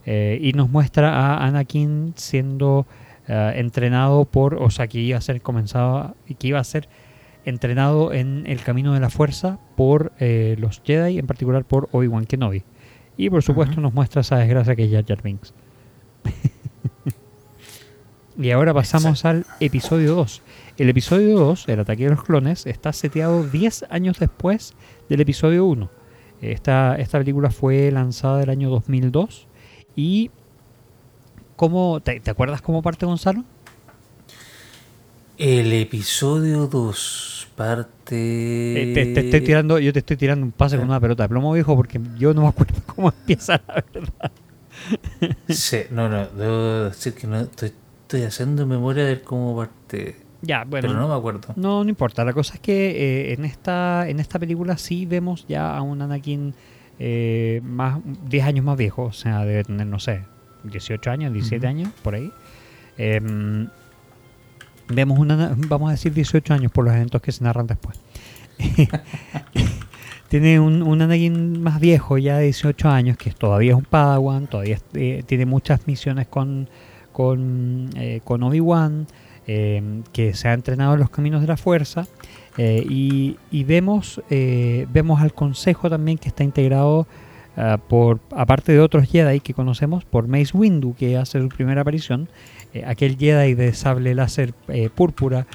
Eh, y nos muestra a Anakin siendo eh, entrenado por, o sea, que iba a ser comenzado, que iba a ser entrenado en el camino de la fuerza por los Jedi, en particular por Obi-Wan Kenobi. Y por supuesto nos muestra esa desgracia que es Jar Jar Binks. <laughs> y ahora pasamos al episodio 2. El episodio 2, El ataque de los clones, está seteado 10 años después del episodio 1. Esta, esta película fue lanzada el año 2002 y ¿cómo, te, acuerdas cómo parte Gonzalo? El episodio 2 parte... Eh, te, estoy tirando, yo te estoy tirando un pase con una pelota de plomo viejo porque yo no me acuerdo <laughs> cómo empieza la verdad. Sí, no, no, debo decir que no estoy, estoy haciendo memoria de cómo parte. Ya, bueno. Pero no me acuerdo. No, no importa. La cosa es que eh, en, esta, en esta película sí vemos ya a un Anakin eh, más 10 años más viejo. O sea, debe tener, no sé, 18 años, 17 años, por ahí. Em, vemos una, vamos a decir 18 años por los eventos que se narran después. <laughs> tiene un, un, Anakin más viejo, ya de 18 años, que todavía es un Padawan, todavía eh, tiene muchas misiones con, con, con Obi-Wan. Eh, que se ha entrenado en los caminos de la fuerza. Eh, y, vemos, eh, vemos al consejo también que está integrado por, aparte de otros Jedi que conocemos, por Mace Windu, que hace su primera aparición, aquel Jedi de sable láser púrpura,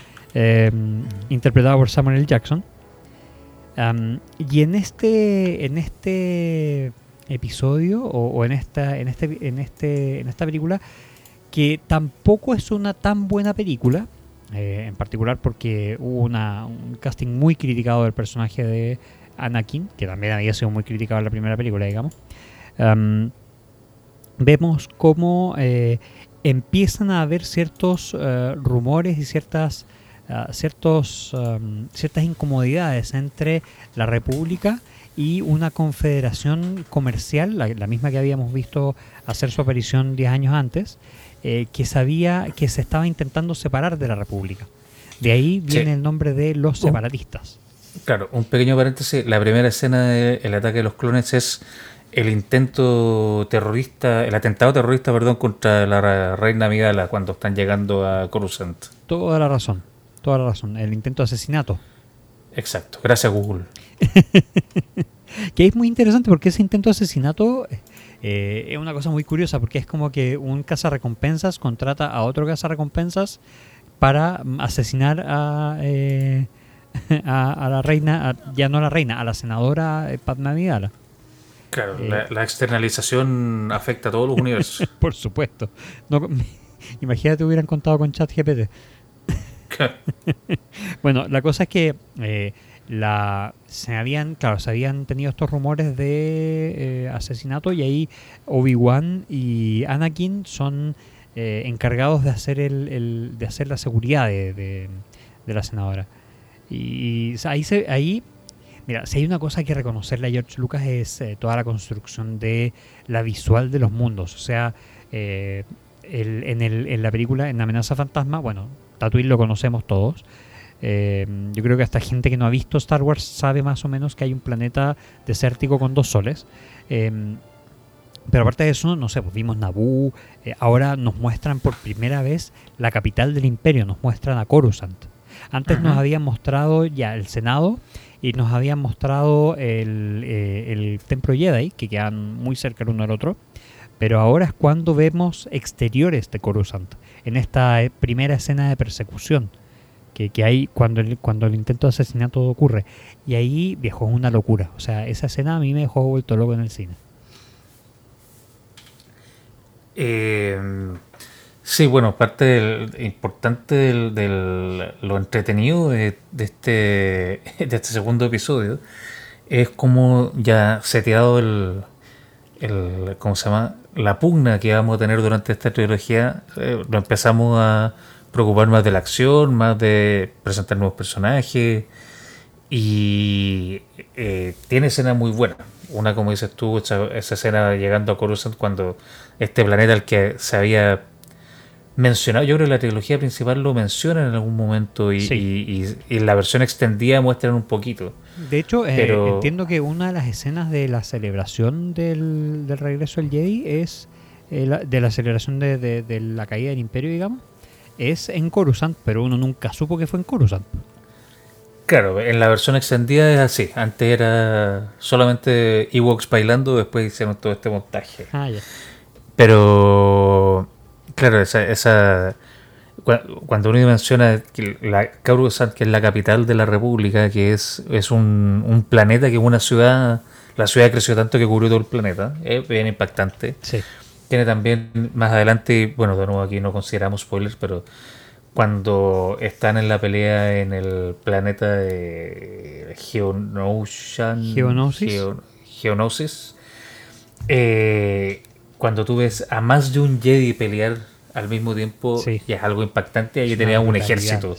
interpretado por Samuel L. Jackson. y en este, en este episodio, o, en, esta, en, este, en, este, en esta película, que tampoco es una tan buena película, eh, en particular porque hubo una, un casting muy criticado del personaje de Anakin, que también había sido muy criticado en la primera película, digamos. vemos cómo eh, empiezan a haber ciertos eh, rumores y ciertas, ah, ciertos, ciertas incomodidades entre la República y una confederación comercial, la, la, misma que habíamos visto hacer su aparición 10 años antes, eh, que sabía que se estaba intentando separar de la República. De ahí viene el nombre de los separatistas. claro, un pequeño paréntesis. La primera escena del ataque de los clones es el intento terrorista, el atentado terrorista, perdón, contra la reina Amidala cuando están llegando a Coruscant. Toda la razón, toda la razón. El intento de asesinato. Exacto, gracias Google. <laughs> que es muy interesante porque ese intento de asesinato eh, es una cosa muy curiosa porque es como que un cazarrecompensas contrata a otro cazarrecompensas para asesinar a, eh, <laughs> a, la reina, ya no a la reina, a la senadora eh, Padma Vidala. Claro, la, externalización afecta a todos los universos. <laughs> Por supuesto. No, <laughs> imagínate hubieran contado con ChatGPT. bueno, la cosa es que la se habían claro se habían tenido estos rumores de eh, asesinato y ahí Obi Wan y Anakin son eh, encargados de hacer el, de hacer la seguridad de, la senadora. Y, ahí se, ahí mira si hay una cosa que reconocerle a George Lucas es eh, toda la construcción de la visual de los mundos. O sea en, el, en la película en amenaza fantasma bueno Tatooine lo conocemos todos eh, yo creo que hasta gente que no ha visto Star Wars sabe más o menos que hay un planeta desértico con dos soles. Em, pero aparte de eso, no sé, pues vimos Naboo, eh, ahora nos muestran por primera vez la capital del imperio, nos muestran a Coruscant. Antes nos habían mostrado ya el Senado y nos habían mostrado el, eh, el Templo Jedi, que quedan muy cerca el uno del otro. Pero ahora es cuando vemos exteriores de Coruscant, en esta primera escena de persecución que, hay cuando el, cuando el intento de asesinato ocurre. Y ahí, viejo, es una locura. O sea, esa escena a mí me dejó vuelto loco en el cine. Eh, sí, bueno, parte del, importante del, lo entretenido de, este, <laughs> de este segundo episodio es como ya seteado el, el ¿cómo se llama? la pugna que vamos a tener durante esta trilogía, eh, lo empezamos a preocupar más de la acción, más de presentar nuevos personajes. Y eh, tiene escenas muy buenas. Una, como dices tú, esa, escena llegando a Coruscant cuando este planeta al que se había mencionado, yo creo que la trilogía principal lo menciona en algún momento y, y, y, la versión extendida muestran un poquito. De hecho, eh, entiendo que una de las escenas de la celebración del, del regreso del Jedi es eh, de la celebración de, de, la caída del Imperio, digamos, es en Coruscant, pero uno nunca supo que fue en Coruscant. Claro, en la versión extendida es así. Antes era solamente Ewoks bailando, después hicieron todo este montaje. Ah, ya. Pero, claro, esa, esa cuando uno menciona que la Coruscant, que es la capital de la República, que es, es un, un, planeta que es una ciudad, la ciudad creció tanto que cubrió todo el planeta, es bien impactante. Sí. Tiene también más adelante, bueno, de nuevo aquí no consideramos spoilers, pero cuando están en la pelea en el planeta de Geonosis, Geonosis eh, cuando tú ves a más de un Jedi pelear al mismo tiempo, y es algo impactante, ahí tenía un ejército.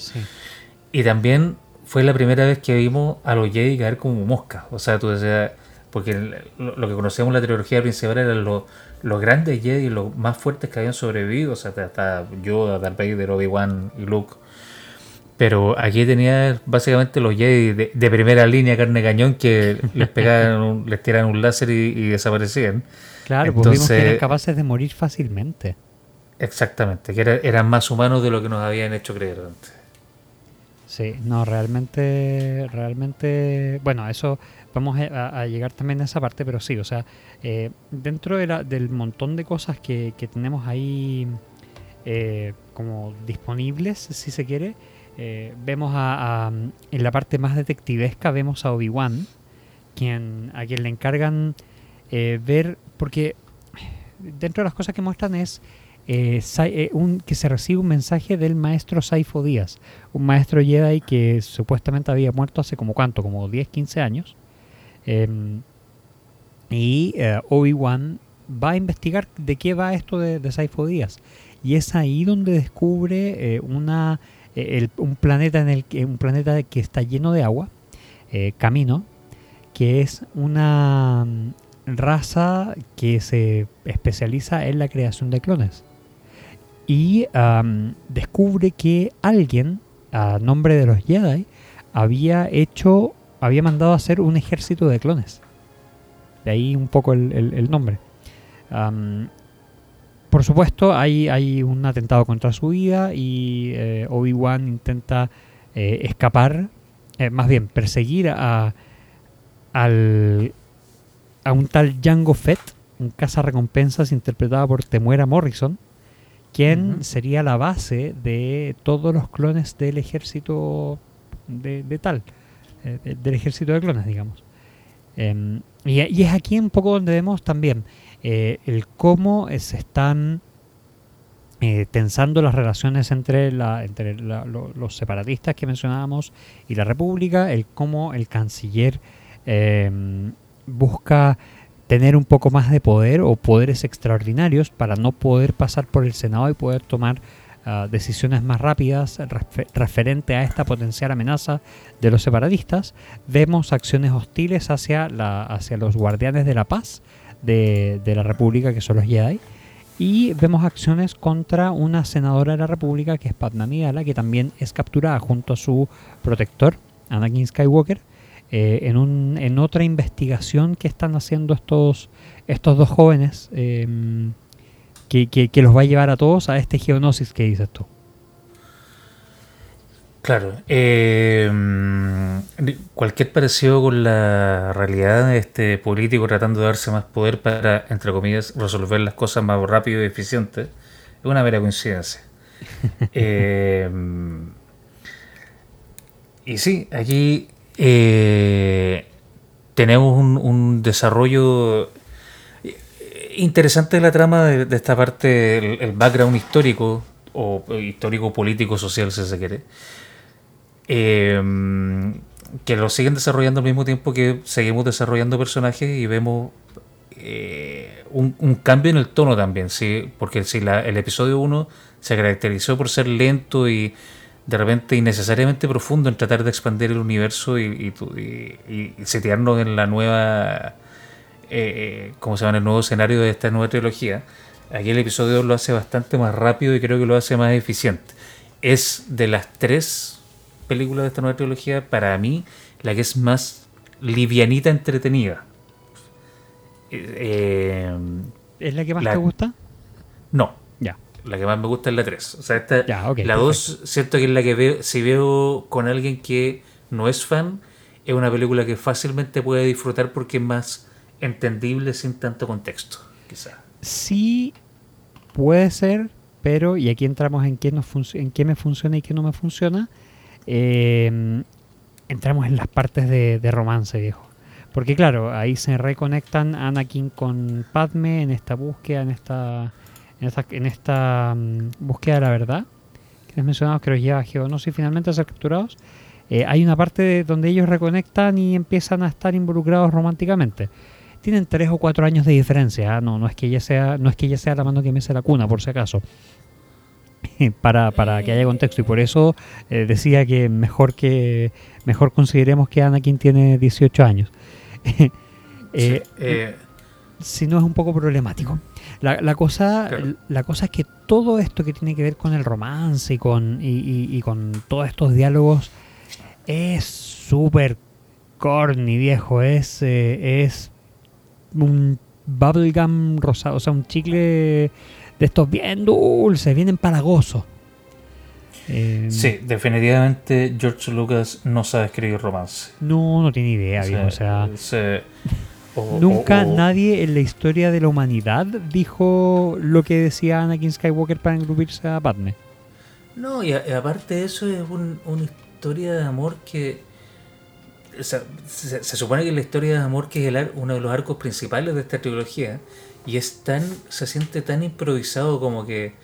Y también fue la primera vez que vimos a los Jedi caer como mosca. O sea, tú decías, porque lo, que conocíamos en la trilogía principal eran los los grandes Jedi, los más fuertes que habían sobrevivido, o sea, hasta Yoda, Darth Vader, Obi-Wan y Luke. Pero aquí tenía básicamente los Jedi de, primera línea, carne cañón, que <laughs> les pegaban, les tiraban un láser y, desaparecían. Claro, pues vimos que eran capaces de morir fácilmente. Exactamente, que eran más humanos de lo que nos habían hecho creer antes. Sí, no, realmente, realmente, bueno, eso vamos a, llegar también a esa parte, pero sí, o sea, eh, dentro de la, del montón de cosas que, tenemos ahí eh, como disponibles, si se quiere, eh, vemos a, en la parte más detectivesca, vemos a Obi-Wan, quien, a quien le encargan ver, porque dentro de las cosas que muestran es un, que se recibe un mensaje del maestro Saifo Díaz, un maestro Jedi que supuestamente había muerto hace como cuánto, como 10, 15 años. Y eh, Obi-Wan va a investigar de qué va esto de, Saifo Díaz. Y es ahí donde descubre eh, una, eh, un planeta en el que un planeta que está lleno de agua, Camino, que es una mm, raza que se especializa en la creación de clones. Y descubre que alguien, a nombre de los Jedi, había hecho había mandado a hacer un ejército de clones. De ahí un poco el, nombre. por supuesto, hay, hay, un atentado contra su vida y eh, Obi-Wan intenta eh, escapar, eh, más bien perseguir a, al, a un tal Jango Fett, un cazarrecompensas interpretado por Temuera Morrison, quien sería la base de todos los clones del ejército de, de tal. Del ejército de clones, digamos. Y, es aquí un poco donde vemos también eh, el cómo se están eh, tensando las relaciones entre, la, entre los separatistas que mencionábamos y la República, el cómo el canciller em, busca tener un poco más de poder o poderes extraordinarios para no poder pasar por el Senado y poder tomar decisiones más rápidas referente a esta potencial amenaza de los separatistas, vemos acciones hostiles hacia, la, hacia los guardianes de la paz de, la República, que son los Jedi, y vemos acciones contra una senadora de la República, que es Padma Amidala, que también es capturada junto a su protector, Anakin Skywalker, eh, en, un, en otra investigación que están haciendo estos, estos dos jóvenes. Em, que, los va a llevar a todos a este geonosis que dices tú. Claro. Eh, cualquier parecido con la realidad de este político tratando de darse más poder para, entre comillas, resolver las cosas más rápido y eficiente, es una mera coincidencia. <laughs> Eh, y sí, aquí eh, tenemos un, un desarrollo interesante la trama de, esta parte, el, background histórico, o histórico político social, si se quiere. Em, que lo siguen desarrollando al mismo tiempo que seguimos desarrollando personajes y vemos eh, un, cambio en el tono también, ¿sí? porque si el episodio 1 se caracterizó por ser lento y de repente innecesariamente profundo en tratar de expandir el universo y, y, y, y setearnos en la nueva eh, como se llama, el nuevo escenario de esta nueva trilogía. Aquí el episodio 2 lo hace bastante más rápido y creo que lo hace más eficiente. Es de las tres películas de esta nueva trilogía, para mí, la que es más livianita entretenida. Eh, ¿Es la que más te gusta? No. Ya. La que más me gusta es la 3. O sea, esta, la 2 siento que es la que veo, si veo con alguien que no es fan, es una película que fácilmente puede disfrutar porque es más entendible sin tanto contexto, quizá. Sí, puede ser, pero, y aquí entramos en qué, nos en qué me funciona y qué no me funciona, eh, entramos en las partes de, romance, viejo. Porque claro, ahí se reconectan Anakin con Padme en esta búsqueda, en esta en esta, en esta mm, búsqueda de la verdad que les mencionamos que los lleva a Geonosis y finalmente a ser capturados. Eh, hay una parte donde ellos reconectan y empiezan a estar involucrados románticamente. Tienen tres o cuatro años de diferencia, ¿ah? no, no es que ella sea, no es que ella sea la mano que mece la cuna, por si acaso. <laughs> para, para que haya contexto. Y por eso eh, decía que mejor que mejor consideremos que Anakin tiene 18 años. <laughs> Eh, eh, si no es un poco problemático. La, la cosa la cosa es que todo esto que tiene que ver con el romance y con y, con todos estos diálogos es súper corny viejo. Es es un bubblegum rosado o sea un chicle de estos bien dulces, bien empalagosos. Eh, sí, definitivamente George Lucas no sabe escribir romance. No, no tiene idea, o sea, nunca nadie en la historia de la humanidad dijo lo que decía Anakin Skywalker para engrupirse a Padme. No, y, aparte de eso es una historia de amor que... se, supone que la historia de amor que es uno de los arcos principales de esta trilogía y es tan, se siente tan improvisado como que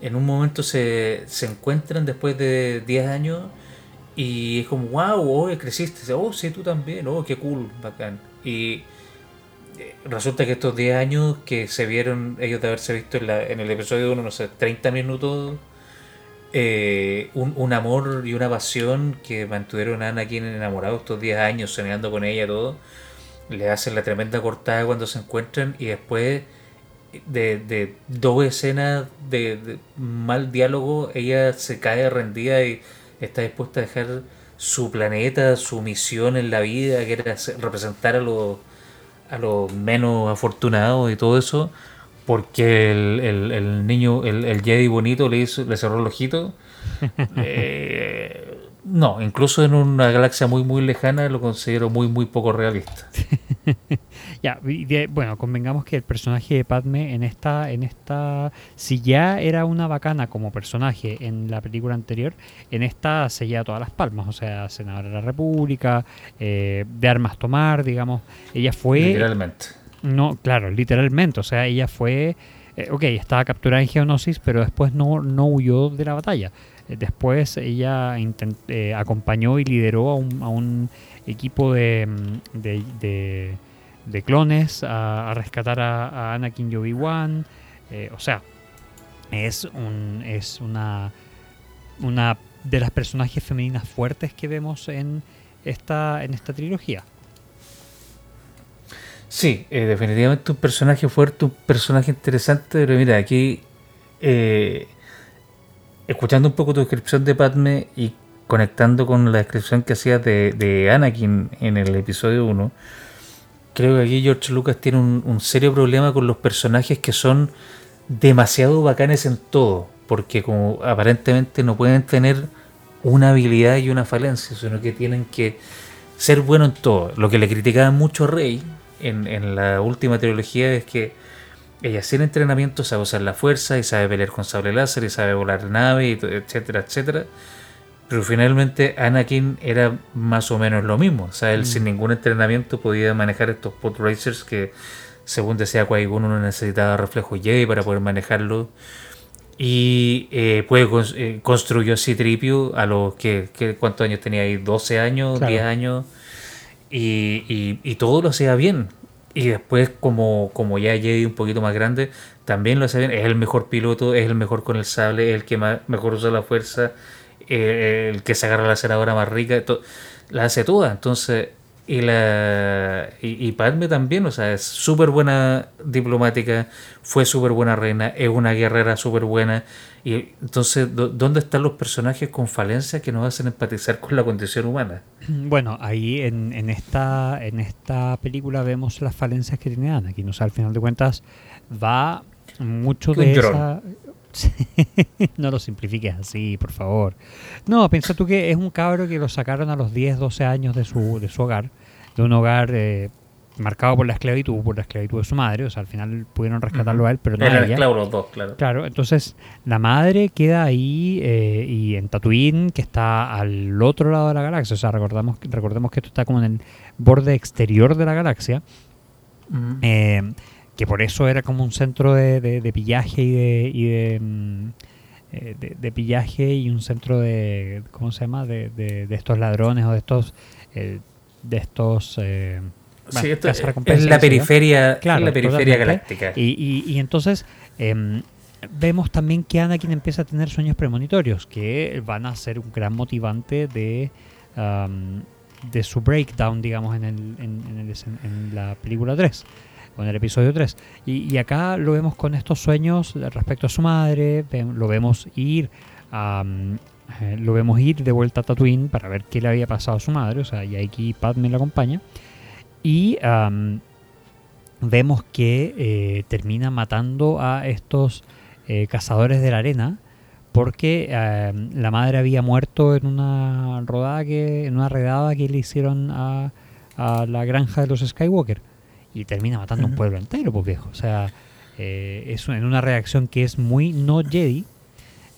en un momento se, se encuentran después de 10 años y es como, wow, oh, creciste, oh, sí, tú también, oh, qué cool, bacán. Y eh, resulta que estos 10 años que se vieron ellos de haberse visto en, la, en el episodio 1, no sé, 30 minutos, eh, un, amor y una pasión que mantuvieron a Anakin enamorado estos 10 años, soñando con ella, todo le hacen la tremenda cortada cuando se encuentran y después de, de dos escenas de, mal diálogo, ella se cae rendida y está dispuesta a dejar su planeta, su misión en la vida, que era representar a los, a los menos afortunados y todo eso, porque el, niño, el, el, Jedi bonito le, hizo, le cerró el ojito. <laughs> eh, no, incluso en una galaxia muy muy lejana lo considero muy muy poco realista. <laughs> ya, bueno, convengamos que el personaje de Padme en esta, en esta, si ya era una bacana como personaje en la película anterior, en esta se lleva todas las palmas, o sea, senadora de la República, eh, de armas tomar, digamos, ella fue... Literalmente. No, claro, literalmente, o sea, ella fue... Eh, ok, estaba capturada en Geonosis, pero después no, no huyó de la batalla. Eh, después ella eh, acompañó y lideró a un, equipo de, mm, de, clones a, rescatar a, Anakin y Obi-Wan. Eh, o sea, es, un, es una, una de las personajes femeninas fuertes que vemos en esta, en esta trilogía. Sí, definitivamente un personaje fuerte, un personaje interesante, pero mira, aquí escuchando un poco tu descripción de Padme y conectando con la descripción que hacías de, Anakin en el episodio 1, creo que aquí George Lucas tiene un, serio problema con los personajes que son demasiado bacanes en todo, porque como aparentemente no pueden tener una habilidad y una falencia, sino que tienen que ser buenos en todo. Lo que le criticaban mucho Rey en, en la última trilogía es que ella sin entrenamiento sabe usar la fuerza y sabe pelear con sable láser y sabe volar nave, etcétera, etcétera. Pero finalmente Anakin era más o menos lo mismo. O sea, él sin mm. ningún entrenamiento podía manejar estos pod racers que, según decía Qui-Gon, uno necesitaba reflejo Jedi para poder manejarlo. Y eh, pues, eh, construyó Citripio a los que, ¿cuántos años tenía ahí? 12 años, 10 años. Y, y, todo lo hacía bien. Y después, como, como ya Jedi un poquito más grande, también lo hace bien. Es el mejor piloto, es el mejor con el sable, es el que más, mejor usa la fuerza, eh, el que se agarra la ceradora más rica. la hace toda. Entonces, Y, la, y, y Padme también, o sea, es súper buena diplomática, fue súper buena reina, es una guerrera súper buena. Y entonces, ¿dónde están los personajes con falencias que nos hacen empatizar con la condición humana? <clears throat> Bueno, ahí en, en esta, en esta película vemos las falencias que tiene Anakin. O sea, al final de cuentas, va mucho de esa... <laughs> no lo simplifiques así, por favor. No, piensa tú que es un cabro que lo sacaron a los 10, 12 años de su, de su hogar, de un hogar eh, marcado por la esclavitud, por la esclavitud de su madre. O sea, al final pudieron rescatarlo a él, pero no Era esclavo los dos, claro. Claro, entonces la madre queda ahí eh, y en Tatooine, que está al otro lado de la galaxia. O sea, recordamos, recordemos que esto está como en el borde exterior de la galaxia. eh, que por eso era como un centro de, de, pillaje y de, y de, mm, eh, de, de, pillaje y un centro de cómo se llama de, de estos ladrones o de estos eh, de estos eh, sí, esto es, es la periferia claro, la periferia galáctica. Y, y, y entonces em, vemos también que Anakin empieza a tener sueños premonitorios que van a ser un gran motivante de um, de su breakdown digamos en, el, en, en, el, en la película 3 con el episodio 3. Y, y, acá lo vemos con estos sueños respecto a su madre, lo vemos ir um, eh, lo vemos ir de vuelta a Tatooine para ver qué le había pasado a su madre, o sea, y aquí Padme la acompaña. Y um, vemos que eh, termina matando a estos eh, cazadores de la arena porque eh, la madre había muerto en una rodada que en una redada que le hicieron a, a la granja de los Skywalker y termina matando uh -huh. un pueblo entero, pues viejo. O sea, eh, es en una reacción que es muy no Jedi.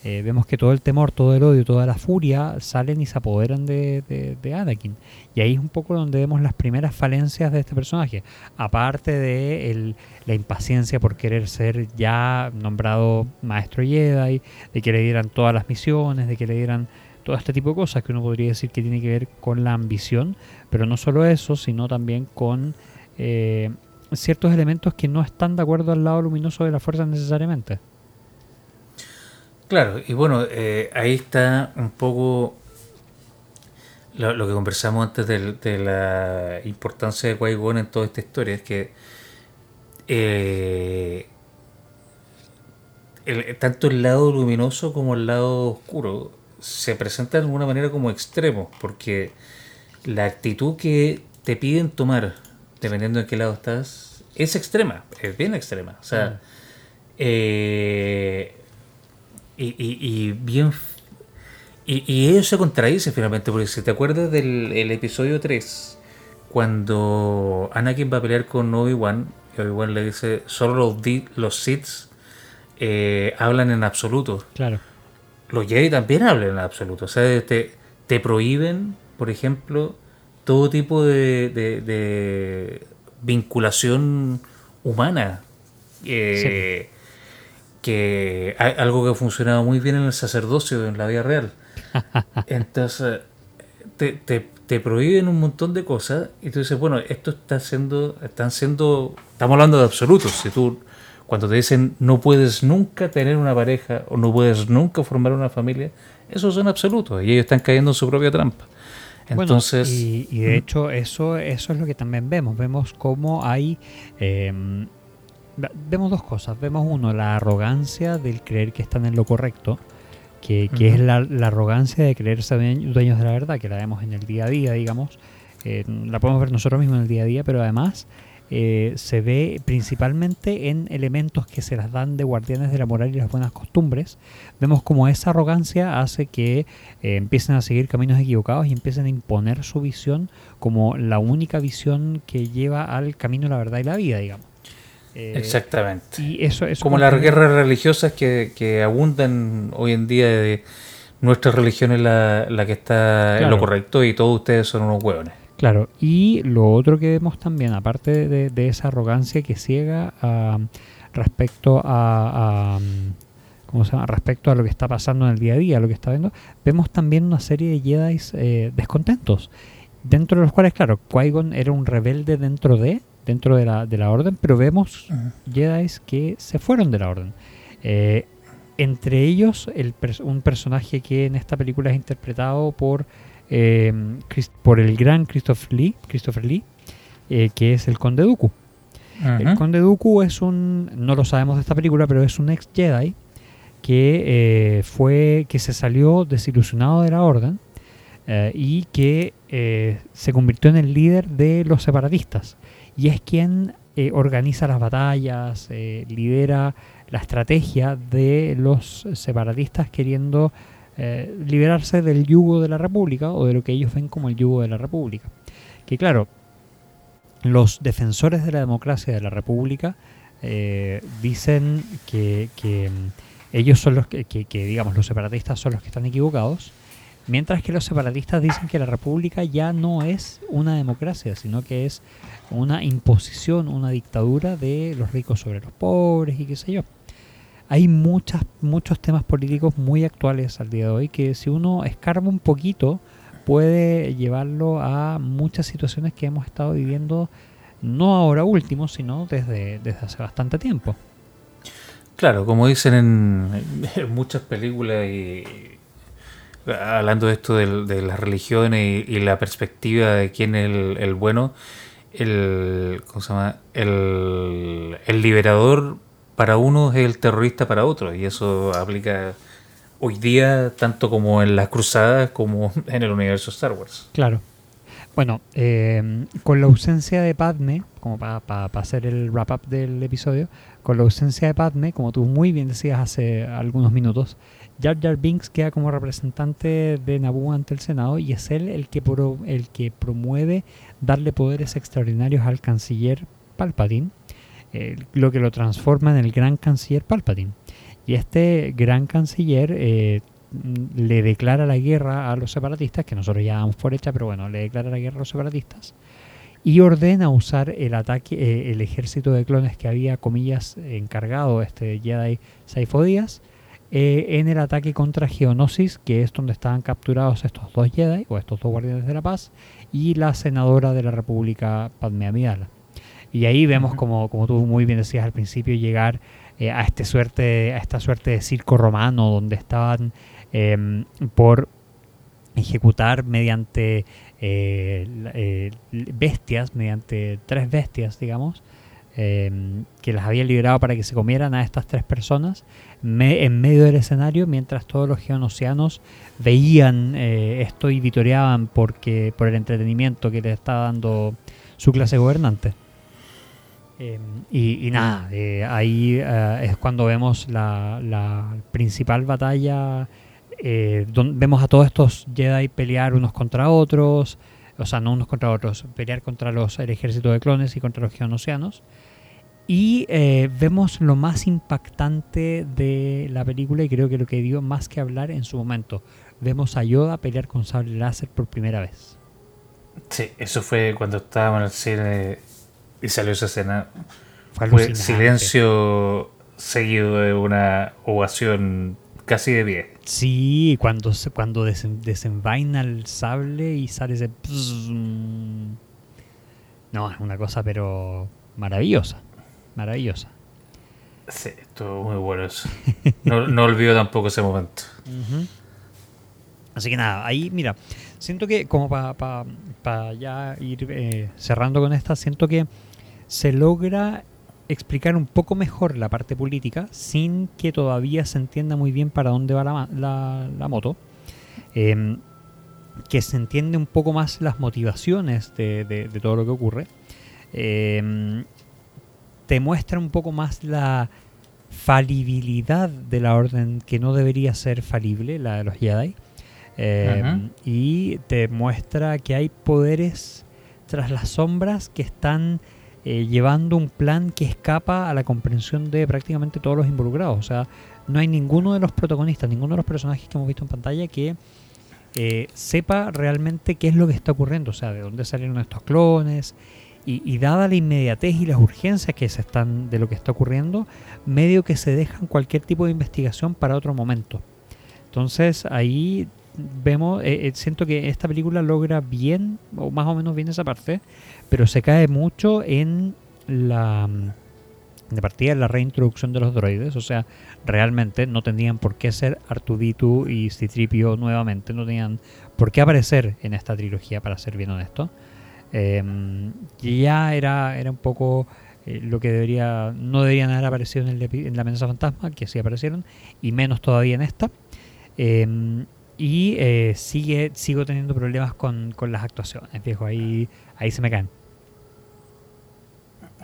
Eh, vemos que todo el temor, todo el odio, toda la furia salen y se apoderan de, de, de, Anakin. Y ahí es un poco donde vemos las primeras falencias de este personaje. Aparte de el, la impaciencia por querer ser ya nombrado maestro Jedi, de que le dieran todas las misiones, de que le dieran todo este tipo de cosas que uno podría decir que tiene que ver con la ambición. Pero no solo eso, sino también con eh, ciertos elementos que no están de acuerdo al lado luminoso de la fuerza necesariamente. Claro, y bueno, eh, ahí está un poco lo, que conversamos antes de, la importancia de Qui-Gon en toda esta historia, es que eh, tanto el lado luminoso como el lado oscuro se presentan de alguna manera como extremos, porque la actitud que te piden tomar dependiendo de qué lado estás, es extrema, es bien extrema. O sea, mm. eh, y, y, y, bien. Y, y, ello se contradice finalmente, porque si te acuerdas del el episodio 3, cuando Anakin va a pelear con Obi-Wan, Obi-Wan le dice: solo los, los Sith eh, hablan en absoluto. Claro. Los Jedi también hablan en absoluto. O sea, te, te prohíben, por ejemplo, todo tipo de, de, de vinculación humana. Eh, sí. Que hay algo que ha funcionado muy bien en el sacerdocio, en la vida real. <laughs> Entonces, te, te, te, prohíben un montón de cosas y tú dices, bueno, esto está siendo, están siendo, estamos hablando de absolutos. Si tú, cuando te dicen no puedes nunca tener una pareja o no puedes nunca formar una familia, esos son absolutos y ellos están cayendo en su propia trampa. Entonces, bueno, y, y, de hecho eso, eso es lo que también vemos. Vemos cómo hay... Eh, vemos dos cosas. Vemos uno, la arrogancia del creer que están en lo correcto, que, que uh -huh. es la, la, arrogancia de creerse dueños de la verdad, que la vemos en el día a día, digamos. Eh, la podemos ver nosotros mismos en el día a día, pero además eh, se ve principalmente en elementos que se las dan de guardianes de la moral y las buenas costumbres. Vemos como esa arrogancia hace que eh, empiecen a seguir caminos equivocados y empiecen a imponer su visión como la única visión que lleva al camino de la verdad y la vida, digamos. Eh, Exactamente. Y eso, eso como las guerras religiosas que, que, abundan hoy en día de nuestra religión es la, la que está claro. en lo correcto y todos ustedes son unos hueones. Claro, y lo otro que vemos también, aparte de, de esa arrogancia que ciega respecto a, a, ¿cómo se llama? respecto a lo que está pasando en el día a día, lo que está viendo, vemos también una serie de Jedi eh, descontentos, dentro de los cuales, claro, Qui-Gon era un rebelde dentro de, dentro de la, de la orden, pero vemos uh -huh. Jedi que se fueron de la orden. Eh, entre ellos, el, un personaje que en esta película es interpretado por eh, Chris- por el gran Christopher Lee, Christopher Lee eh, que es el Conde Dooku. El. Conde Dooku es un, no lo sabemos de esta película, pero es un ex Jedi que eh, fue, que se salió desilusionado de la Orden eh, y que se convirtió en el líder de los separatistas y es quien organiza las batallas, lidera la estrategia de los separatistas queriendo eh, liberarse del yugo de la República o de lo que ellos ven como el yugo de la República. Que claro, los defensores de la democracia de la República eh, dicen que, que, mm, ellos son los que, que- que, digamos, los separatistas son los que están equivocados, mientras que los separatistas dicen que la República ya no es una democracia, sino que es una imposición, una dictadura de los ricos sobre los pobres y qué sé yo. Hay muchas, muchos temas políticos muy actuales al día de hoy que si uno escarba un poquito puede llevarlo a muchas situaciones que hemos estado viviendo no ahora último, sino desde, desde hace bastante tiempo. Claro, como dicen en, muchas películas y hablando de esto de, las religiones y, y la perspectiva de quién es el, el bueno, el, ¿cómo se llama? El, el liberador para uno es el terrorista para otro y eso aplica hoy día tanto como en las cruzadas como <laughs> en el universo Star Wars. Claro. Bueno, eh, con la ausencia de Padme, como para hacer el wrap-up del episodio, con la ausencia de Padme, como tú muy bien decías hace algunos minutos, Jar Jar Binks queda como representante de Naboo ante el Senado y es él el que, pro- el que promueve darle poderes extraordinarios al canciller Palpatine, eh, lo que lo transforma en el gran canciller Palpatine. Y este gran canciller eh, mm, le declara la guerra a los separatistas, que nosotros ya damos por pero bueno, le declara la guerra a los separatistas y ordena usar el ataque, eh, el ejército de clones que había, comillas, encargado este Jedi Saifo Díaz, en el ataque contra Geonosis, que es donde estaban capturados estos dos Jedi, o estos dos guardianes de la paz, y la senadora de la República, Padme Amidala. Y ahí vemos, como, como tú muy bien decías al principio, llegar eh, a, este suerte, a esta suerte de circo romano, donde estaban em, por ejecutar mediante eh, eh, bestias, mediante tres bestias, digamos, em, que las había liberado para que se comieran a estas tres personas me- en medio del escenario, mientras todos los geonosianos veían eh, esto y vitoreaban porque, por el entretenimiento que les estaba dando su clase gobernante. Em, y, y nada, eh, ahí eh, es cuando vemos la, la principal batalla eh, don- vemos a todos estos Jedi pelear unos contra otros, o sea, no unos contra otros, pelear contra los, el ejército de clones y contra los geonosianos. Y eh, vemos lo más impactante de la película y creo que lo que dio más que hablar en su momento. Vemos a Yoda pelear con sable láser por primera vez. Sí, eso fue cuando estábamos en el cine y salió esa escena. Fue silencio seguido de una ovación casi de pie. Sí, cuando, cuando desen- desenvaina el sable y sale ese... No, es una cosa pero maravillosa. Maravillosa. Sí, estuvo muy bueno eso. No, no olvido tampoco ese momento. <laughs> Así que nada, ahí mira, siento que como para ya ir eh, cerrando con esta, siento que se logra explicar un poco mejor la parte política sin que todavía se entienda muy bien para dónde va la, la- la moto. Em, que se entiende un poco más las motivaciones de, de- de todo lo que ocurre. Em, te muestra un poco más la falibilidad de la orden que no debería ser falible, la de los Jedi. Eh, Ujú. Y te muestra que hay poderes tras las sombras que están eh, llevando un plan que escapa a la comprensión de prácticamente todos los involucrados. O sea, no hay ninguno de los protagonistas, ninguno de los personajes que hemos visto en pantalla que eh, sepa realmente qué es lo que está ocurriendo, o sea, de dónde salieron estos clones. Y, dada la inmediatez y las urgencias que se están de lo que está ocurriendo, medio que se dejan cualquier tipo de investigación para otro momento. Entonces ahí vemos, eh, siento que esta película logra bien, o más o menos bien esa parte, pero se cae mucho en la, de partida la reintroducción de los droides, o sea, realmente no tenían por qué ser Artuditu y Citripio nuevamente, no tenían por qué aparecer en esta trilogía, para ser bien honesto. Y ya era, era un poco eh, lo que debería no deberían haber aparecido en, en, la amenaza fantasma, que sí aparecieron, y menos todavía en esta. Em, y eh, sigue, sigo teniendo problemas con, con las actuaciones, viejo, ahí, ahí se me caen.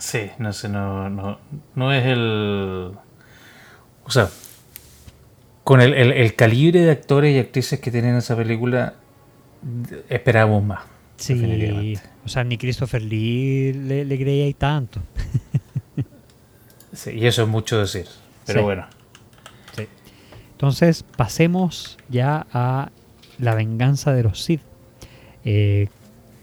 Sí, no sé, no, no, no es el... O sea, con el, el, calibre de actores y actrices que tienen esa película, esperábamos más. Sí, o sea, ni Christopher Lee le, le creía y tanto. sí, y eso es mucho decir, pero bueno. Sí. Entonces, pasemos ya a La venganza de los Sith. Eh,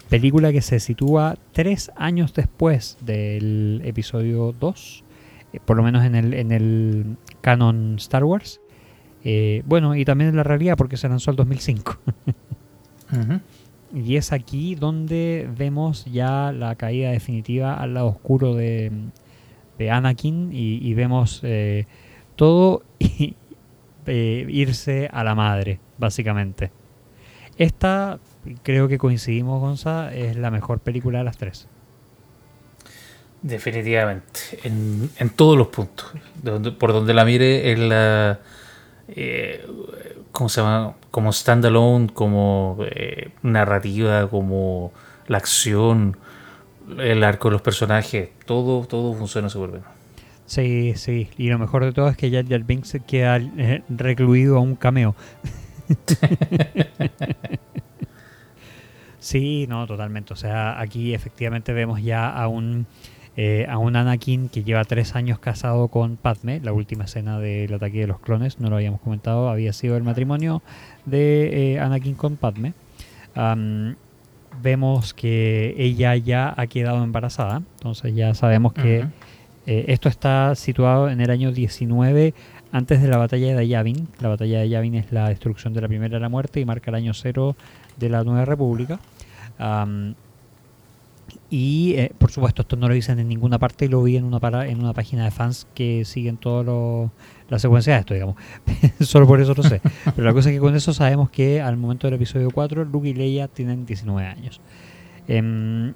Película que se sitúa tres años después del episodio 2, eh, por lo menos en el, en el canon Star Wars. Eh, bueno, y también en la realidad porque se lanzó el 2005. <laughs> Y es aquí donde vemos ya la caída definitiva al lado oscuro de, de Anakin y, vemos eh, todo <laughs> irse a la madre, básicamente. Esta creo que coincidimos, Gonza, es la mejor película de las tres. Definitivamente, en, todos los puntos. por donde la mire, es la. Eh, ¿Cómo se llama? Como standalone, como eh, narrativa, como la acción, el arco de los personajes, todo, todo funciona súper bien. Sí, sí, y lo mejor de todo es que Jar Jar Binks queda eh, recluido a un cameo. <laughs> Sí, no, totalmente. O sea, aquí efectivamente vemos ya a un, eh, a un Anakin que lleva tres años casado con Padme. La última escena del ataque de los clones, no lo habíamos comentado, había sido el matrimonio de eh, Anakin con Padme. vemos que ella ya ha quedado embarazada, entonces ya sabemos que eh, esto está situado en el año 19 antes de la batalla de Yavin. La batalla de Yavin es la destrucción de la primera de la muerte y marca el año cero de la Nueva República. Y eh, por supuesto esto no lo dicen en ninguna parte, lo vi en una, para, en una página de fans que siguen toda la secuencia de esto, digamos. <laughs> Solo por eso lo sé. Pero la cosa es que con eso sabemos que al momento del episodio 4, Luke y Leia tienen 19 años. Em,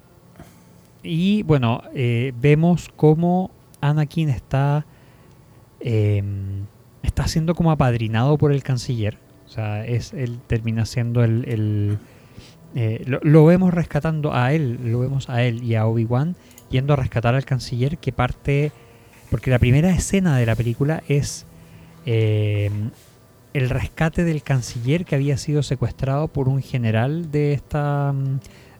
y bueno, eh, vemos cómo Anakin está, em, está siendo como apadrinado por el canciller. O sea, es, él termina siendo el eh, lo, vemos rescatando a él, lo vemos a él y a Obi-Wan yendo a rescatar al canciller que parte, porque la primera escena de la película es eh, el rescate del canciller que había sido secuestrado por un general de esta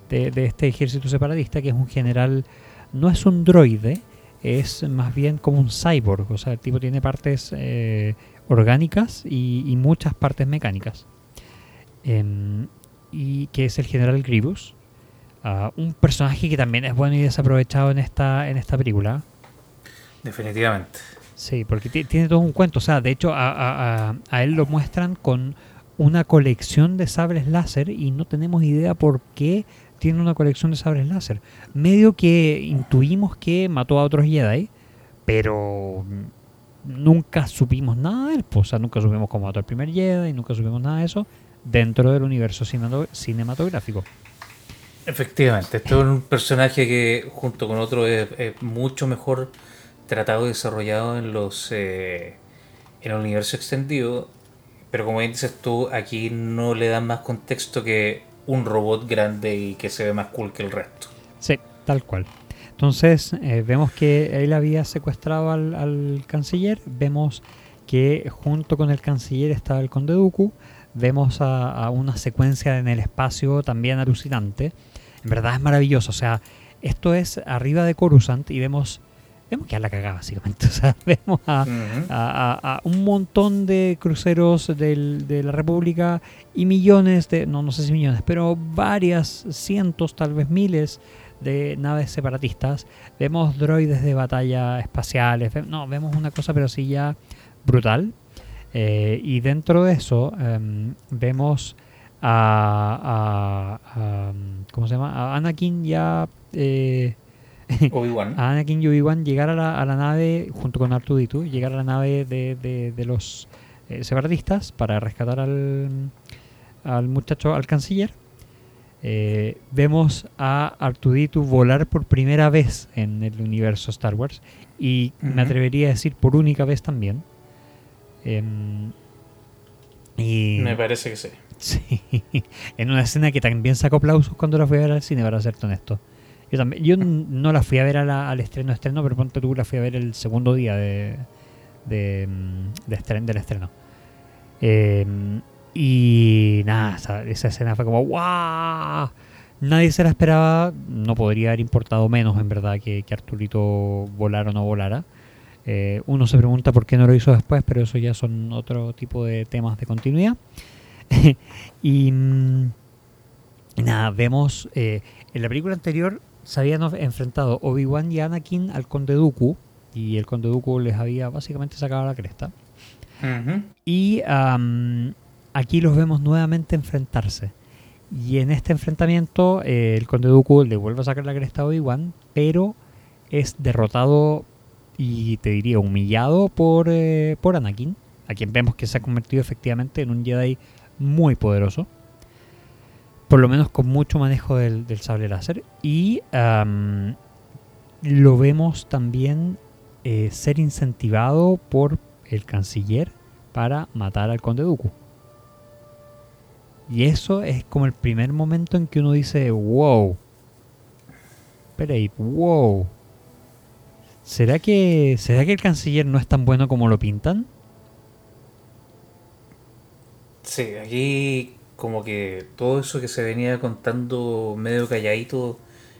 de, este ejército separatista, que es un general, no es un droide, es más bien como un cyborg, o sea, el tipo tiene partes eh, orgánicas y, muchas partes mecánicas. Em, y que es el general Grievous. Ah, un personaje que también es bueno y desaprovechado en esta, en esta película. Definitivamente. Sí, porque tiene todo un cuento. O sea, de hecho, a, él lo muestran con una colección de sables láser y no tenemos idea por qué tiene una colección de sables láser. Medio que intuimos que mató a otros Jedi, pero nunca supimos nada de él. O sea, nunca supimos cómo mató al primer Jedi, nunca supimos nada de eso dentro del universo cinematográfico. Efectivamente, este es un personaje que junto con otro es, mucho mejor tratado y desarrollado en los eh, en el universo extendido, pero como dices tú, aquí no le dan más contexto que un robot grande y que se ve más cool que el resto. Sí, tal cual. Entonces eh, vemos que él había secuestrado al, al, canciller, vemos que junto con el canciller estaba el conde Dooku, vemos a, una secuencia en el espacio también alucinante. En verdad es maravilloso. O sea, esto es arriba de Coruscant y vemos vemos que a la cagada básicamente. <laughs> O sea, vemos a, un montón de cruceros de la República y millones de, no, no sé si millones, pero varias cientos, tal vez miles de naves separatistas. Vemos droides de batalla espaciales. no, vemos una cosa pero sí ya brutal. Eh, y dentro de eso em, vemos a, ¿cómo se llama? A Anakin ya eh, <laughs> Obi-Wan. a Anakin y Obi-Wan llegar a la, a la nave, junto con Artuditu, llegar a la nave de, de- de los eh, separatistas para rescatar al, al muchacho, al canciller. Eh, vemos a Artuditu volar por primera vez en el universo Star Wars y me atrevería a decir por única vez también. Em, y Me parece que sí. <laughs> Sí, en una escena que también sacó aplausos cuando la fui a ver al cine, para serte honesto. Yo, también, yo n- no la fui a ver a la- al estreno estreno, pero ponte tú la fui a ver el segundo día de, de, mm, de estren- del estreno. Eh, y nada, esa, esa escena fue como ¡guau! Nadie se la esperaba, no podría haber importado menos en verdad que, que Arturito volara o no volara. Eh, uno se pregunta por qué no lo hizo después, pero eso ya son otro tipo de temas de continuidad. <laughs> y, mm, y nada, vemos. eh, en la película anterior se habían enfrentado Obi-Wan y Anakin al Conde Dooku. Y el Conde Dooku les había básicamente sacado la cresta. Y aquí los vemos nuevamente enfrentarse. Y en este enfrentamiento, eh, el Conde Dooku le vuelve a sacar la cresta a Obi-Wan, pero es derrotado y te diría humillado por, eh, por Anakin, a quien vemos que se ha convertido efectivamente en un Jedi muy poderoso. Por lo menos con mucho manejo del, del sable láser. Y lo vemos también eh, ser incentivado por el canciller para matar al conde Dooku. Y eso es como el primer momento en que uno dice, wow. Ahí, wow. ¿Será que, ¿Será que el canciller no es tan bueno como lo pintan? Sí, aquí como que todo eso que se venía contando medio calladito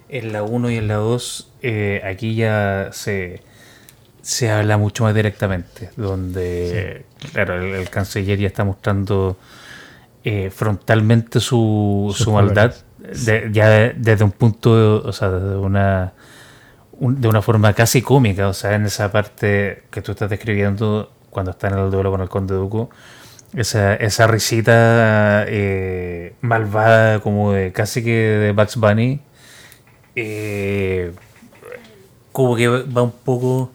en la 1 y en la 2, eh, aquí ya se, se habla mucho más directamente, donde, claro, el, el canciller ya está mostrando eh, frontalmente su, su maldad, de- ya de- desde un punto, o sea, desde una, de una forma casi cómica, o sea, en esa parte que tú estás describiendo cuando está en el duelo con el conde Dooku, esa, esa risita eh, malvada como de casi que de Bugs Bunny, eh, como que va un poco...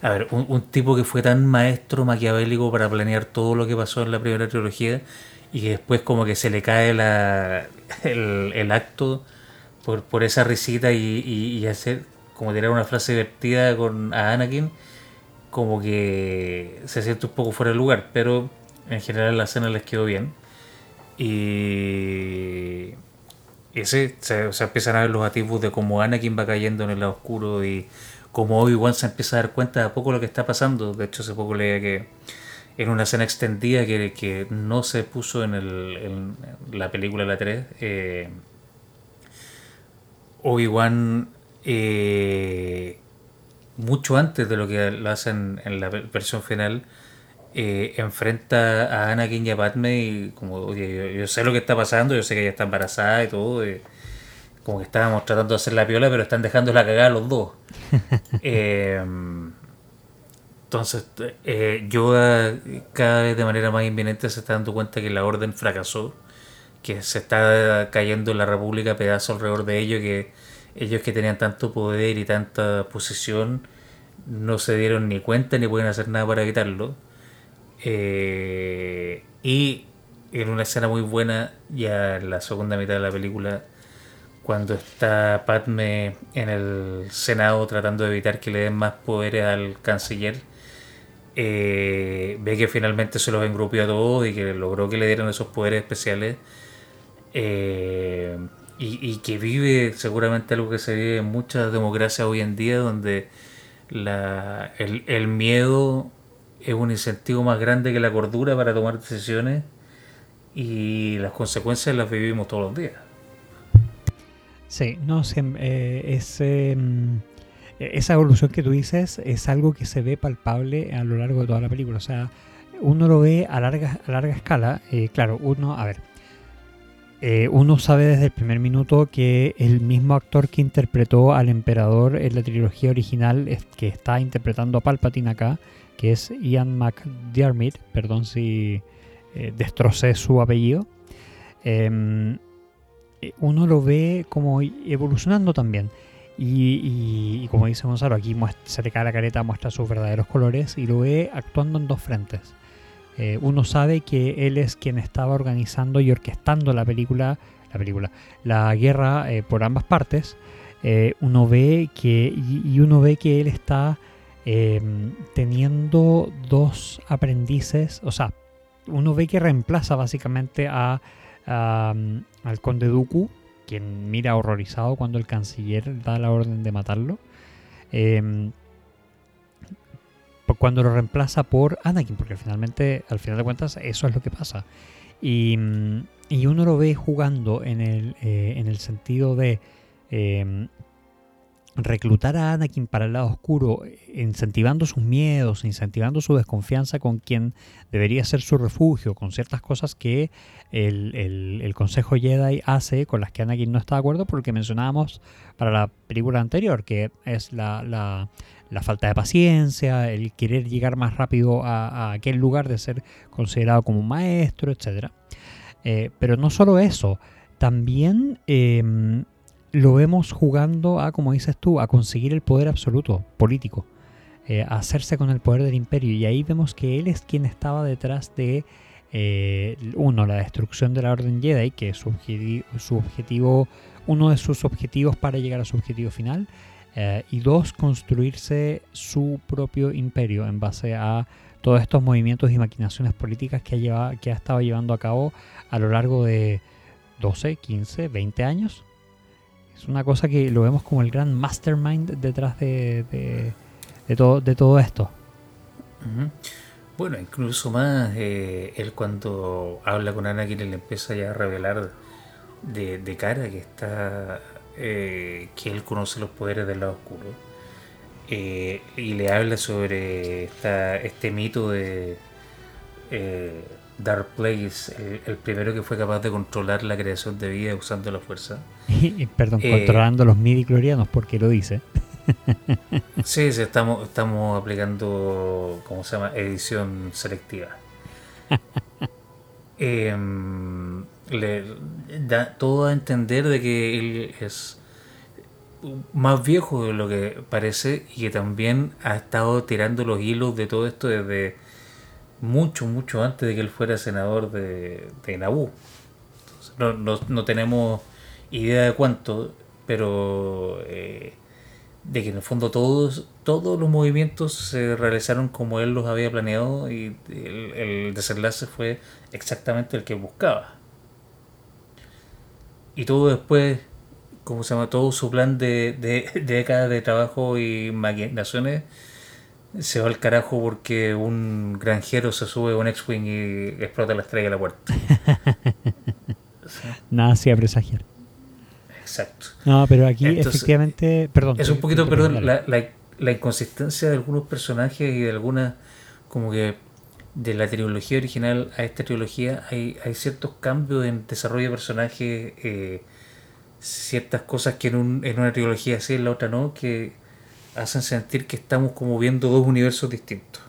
A ver, un, un tipo que fue tan maestro maquiavélico para planear todo lo que pasó en la primera trilogía y que después como que se le cae la, el, el acto por, por esa risita y, y, y hacer como tirar una frase divertida con a Anakin como que se siente un poco fuera de lugar, pero en general la escena les quedó bien. Y, y sí, se, se empiezan a ver los atisbos de cómo Anakin va cayendo en el lado oscuro y cómo Obi-Wan se empieza a dar cuenta de a poco lo que está pasando. De hecho, hace poco leía que en una escena extendida que, que no se puso en, el, en la película La 3, eh, Obi-Wan, eh, mucho antes de lo que lo hacen en la versión final, eh, enfrenta a Anakin y a Padme y como, oye, yo, yo sé lo que está pasando, yo sé que ella está embarazada y todo, y como que estábamos tratando de hacer la piola, pero están dejando la cagada los dos. <laughs> Eh, entonces, eh, Yoda cada vez de manera más inminente se está dando cuenta que la orden fracasó, que se está cayendo la República a pedazos alrededor de ellos, que ellos que tenían tanto poder y tanta posición no se dieron ni cuenta ni pueden hacer nada para evitarlo. Eh, y en una escena muy buena, ya en la segunda mitad de la película, cuando está Padme en el Senado tratando de evitar que le den más poderes al canciller, eh, ve que finalmente se los engrupió a todos y que logró que le dieran esos poderes especiales. eh, y, que vive seguramente algo que se vive en muchas democracias hoy en día, donde la, el, miedo es un incentivo más grande que la cordura para tomar decisiones y las consecuencias las vivimos todos los días. Sí, no, eh, es, eh, mm, esa evolución que tú dices es algo que se ve palpable a lo largo de toda la película. O sea, uno lo ve a larga, a larga escala. eh, claro, uno, a ver, eh, uno sabe desde el primer minuto que el mismo actor que interpretó al emperador en la trilogía original, es, que está interpretando a Palpatine acá, que es Ian McDiarmid, perdón si eh, destrocé su apellido. em, eh, uno lo ve como evolucionando también. Y, como dice Gonzalo, aquí se le cae la careta, muestra sus verdaderos colores y lo ve actuando en dos frentes. Eh, uno sabe que él es quien estaba organizando y orquestando la película, la película, la guerra eh, por ambas partes. Eh, uno ve que y, uno ve que él está em, teniendo dos aprendices, o sea, uno ve que reemplaza básicamente a, al conde Dooku quien mira horrorizado cuando el canciller da la orden de matarlo. Cuando lo reemplaza por Anakin, porque finalmente, al final de cuentas, eso es lo que pasa. Y, uno lo ve jugando en el, eh, en el sentido de em, reclutar a Anakin para el lado oscuro, incentivando sus miedos, incentivando su desconfianza con quien debería ser su refugio, con ciertas cosas que el, Consejo Jedi hace, con las que Anakin no está de acuerdo, por lo que mencionábamos para la película anterior, que es la, falta de paciencia, el querer llegar más rápido a, aquel lugar de ser considerado como un maestro, etc. Eh, pero no solo eso, también... Em, lo vemos jugando a, como dices tú, a conseguir el poder absoluto político, eh, hacerse con el poder del imperio. Y ahí vemos que él es quien estaba detrás de, eh, uno, la destrucción de la Orden Jedi, que es su, objetivo, uno de sus objetivos para llegar a su objetivo final. Eh, y dos, construirse su propio imperio en base a todos estos movimientos y maquinaciones políticas que ha, llevado, que ha estado llevando a cabo a lo largo de 12, 15, 20 años. Es una cosa que lo vemos como el gran mastermind detrás de, todo, de todo esto. Bueno, incluso más, eh, él cuando habla con Anakin le empieza ya a revelar de, cara que está eh, que él conoce los poderes del lado oscuro. Eh, y le habla sobre este mito de Dark Place, el, primero que fue capaz de controlar la creación de vida usando la fuerza. <laughs> Perdón, eh, controlando los midi clorianos, porque lo dice. <laughs> sí, sí, estamos, estamos aplicando, ¿cómo se llama? Edición selectiva. <laughs> Em, le da todo a entender de que él es más viejo de lo que parece y que también ha estado tirando los hilos de todo esto desde mucho, mucho antes de que él fuera senador de, de Naboo. No, no, tenemos idea de cuánto, pero eh, de que en el fondo todos, todos los movimientos se realizaron como él los había planeado y el, desenlace fue exactamente el que buscaba. Y todo después, como se llama? Todo su plan de, de décadas de trabajo y maquinaciones se va al carajo porque un granjero se sube a un X-Wing y explota la estrella de la puerta. <laughs> Nada hacía presagiar. Exacto. No, pero aquí efectivamente, perdón. Es un poquito, perdón, la, la, inconsistencia de algunos personajes y de algunas, como que de la trilogía original a esta trilogía hay, hay ciertos cambios en desarrollo de personajes, eh, ciertas cosas que en, un, en una trilogía sí, en la otra no, que hacen sentir que estamos como viendo dos universos distintos.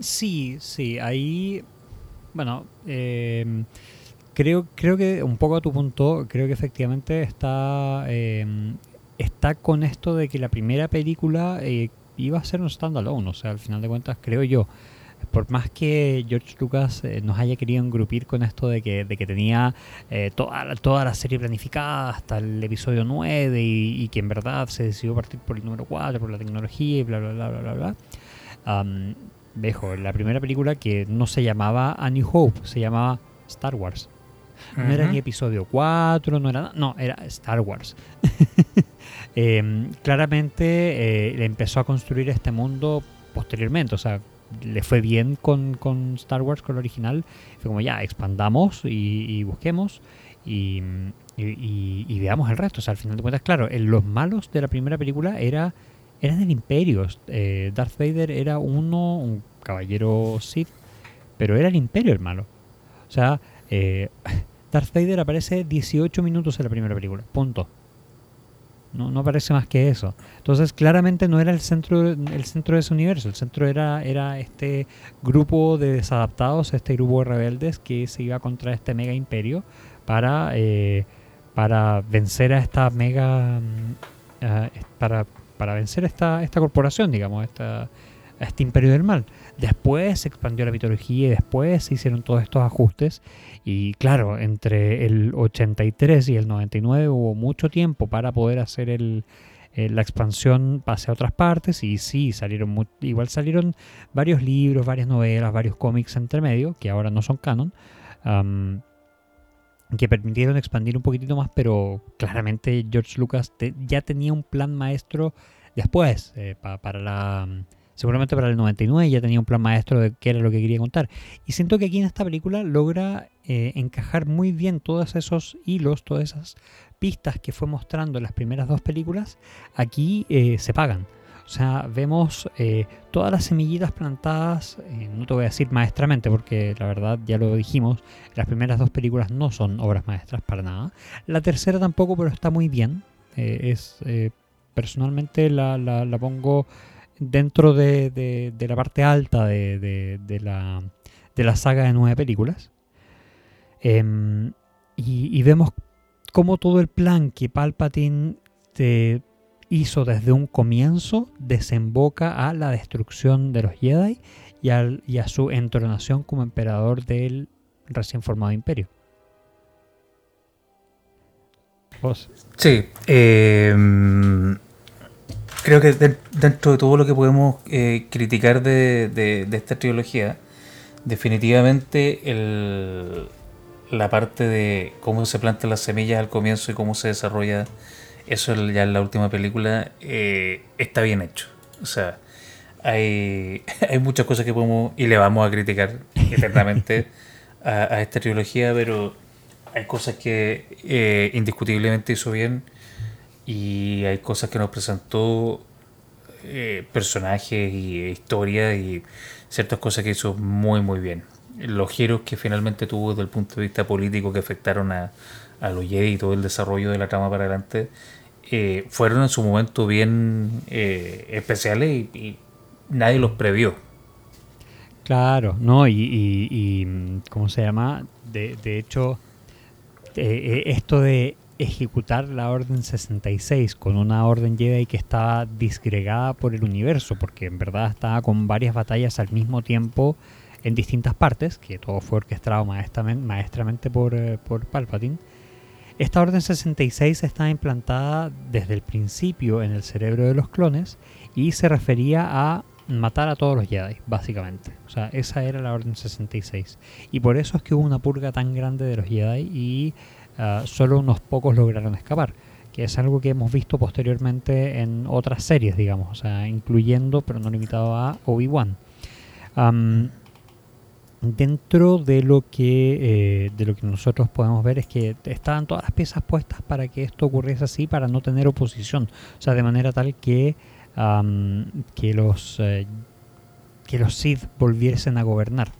Sí, sí, ahí, bueno, em, creo, creo que un poco a tu punto, creo que efectivamente está, em, está con esto de que la primera película eh, iba a ser un standalone, o sea, al final de cuentas creo yo por más que George Lucas eh, nos haya querido engrupir con esto de que, de que tenía eh, toda, toda la serie planificada hasta el episodio 9 y, que en verdad se decidió partir por el número 4, por la tecnología y bla, bla, bla, bla, bla, bla. Um, la primera película que no se llamaba A New Hope, se llamaba Star Wars. No era ni episodio 4, no era no, era Star Wars. <laughs> Em, claramente eh, empezó a construir este mundo posteriormente, o sea, le fue bien con, Star Wars, con el original. Fue como ya, expandamos y, busquemos y, veamos el resto. O sea, al final de cuentas, claro, los malos de la primera película era, eran del Imperio. Eh, Darth Vader era uno, un caballero Sith, pero era el Imperio el malo. O sea, eh, <laughs> Darth Vader aparece 18 minutos en la primera película. Punto. No, no parece más que eso. Entonces, claramente no era el centro, el centro de ese universo. El centro era, era este grupo de desadaptados, este grupo de rebeldes que se iba contra este mega imperio para, eh, para vencer a esta mega. mm, para, para vencer esta, esta corporación, digamos, esta, a este imperio del mal. Después se expandió la mitología y después se hicieron todos estos ajustes. Y claro, entre el 83 y el 99 hubo mucho tiempo para poder hacer el, eh, la expansión hacia otras partes. Y sí, salieron mu- igual salieron varios libros, varias novelas, varios cómics entre medio, que ahora no son canon. am, que permitieron expandir un poquitito más, pero claramente George Lucas te- ya tenía un plan maestro después, eh, pa- para la... Seguramente para el 99 ya tenía un plan maestro de qué era lo que quería contar. Y siento que aquí en esta película logra eh, encajar muy bien todos esos hilos, todas esas pistas que fue mostrando en las primeras dos películas, aquí eh, se pagan. O sea, vemos eh, todas las semillitas plantadas, eh, no te voy a decir maestramente, porque la verdad ya lo dijimos, las primeras dos películas no son obras maestras para nada. La tercera tampoco, pero está muy bien. Eh, es eh, Personalmente la, la- la pongo dentro de, de- la parte alta de, de- la, de la saga de nueve películas. Em, y, vemos cómo todo el plan que Palpatine hizo desde un comienzo desemboca a la destrucción de los Jedi y, a su entronación como emperador del recién formado imperio. Vos. Sí, eh, creo que de- dentro de todo lo que podemos eh, criticar de, de- esta trilogía, definitivamente el- la parte de cómo se plantan las semillas al comienzo y cómo se desarrolla eso ya en la última película eh, está bien hecho. O sea, hay, <laughs> hay muchas cosas que podemos y le vamos a criticar eternamente a, a esta trilogía, pero hay cosas que eh, indiscutiblemente hizo bien y hay cosas que nos presentó eh, personajes y historias y ciertas cosas que hizo muy muy bien. Los giros que finalmente tuvo desde el punto de vista político que afectaron a, a los Jedi y todo el desarrollo de la trama para adelante eh, fueron en su momento bien eh, especiales y, nadie los previó. Claro, no, y, y- y, mm, ¿cómo se llama? De, de hecho, esto de ejecutar la Orden 66 con una Orden Jedi que estaba disgregada por el universo, porque en verdad estaba con varias batallas al mismo tiempo en distintas partes, que todo fue orquestado maestramen- maestramente por, eh, por Palpatine. Esta Orden 66 estaba implantada desde el principio en el cerebro de los clones y se refería a matar a todos los Jedi, básicamente. O sea, esa era la Orden 66. Y por eso es que hubo una purga tan grande de los Jedi y ah, solo unos pocos lograron escapar. Que es algo que hemos visto posteriormente en otras series, digamos. O sea, incluyendo, pero no limitado a Obi-Wan. Am, dentro de lo que eh, de lo que nosotros podemos ver es que estaban todas las piezas puestas para que esto ocurriese así para no tener oposición o sea de manera tal que que los eh, que los Sith volviesen a gobernar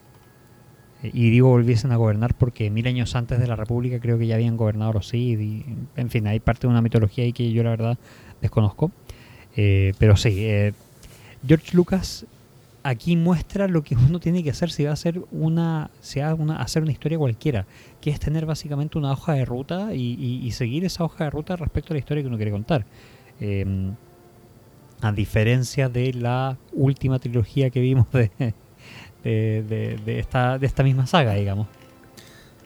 y digo volviesen a gobernar porque mil años antes de la República creo que ya habían gobernado los Sith y en fin hay parte de una mitología ahí que yo la verdad desconozco Eh, pero sí eh, George Lucas aquí muestra lo que uno tiene que hacer si va a hacer una, si va a una- hacer una historia cualquiera, que es tener básicamente una hoja de ruta y, y- y seguir esa hoja de ruta respecto a la historia que uno quiere contar. Eh, a diferencia de la última trilogía que vimos de, de, de- de esta, de esta misma saga, digamos.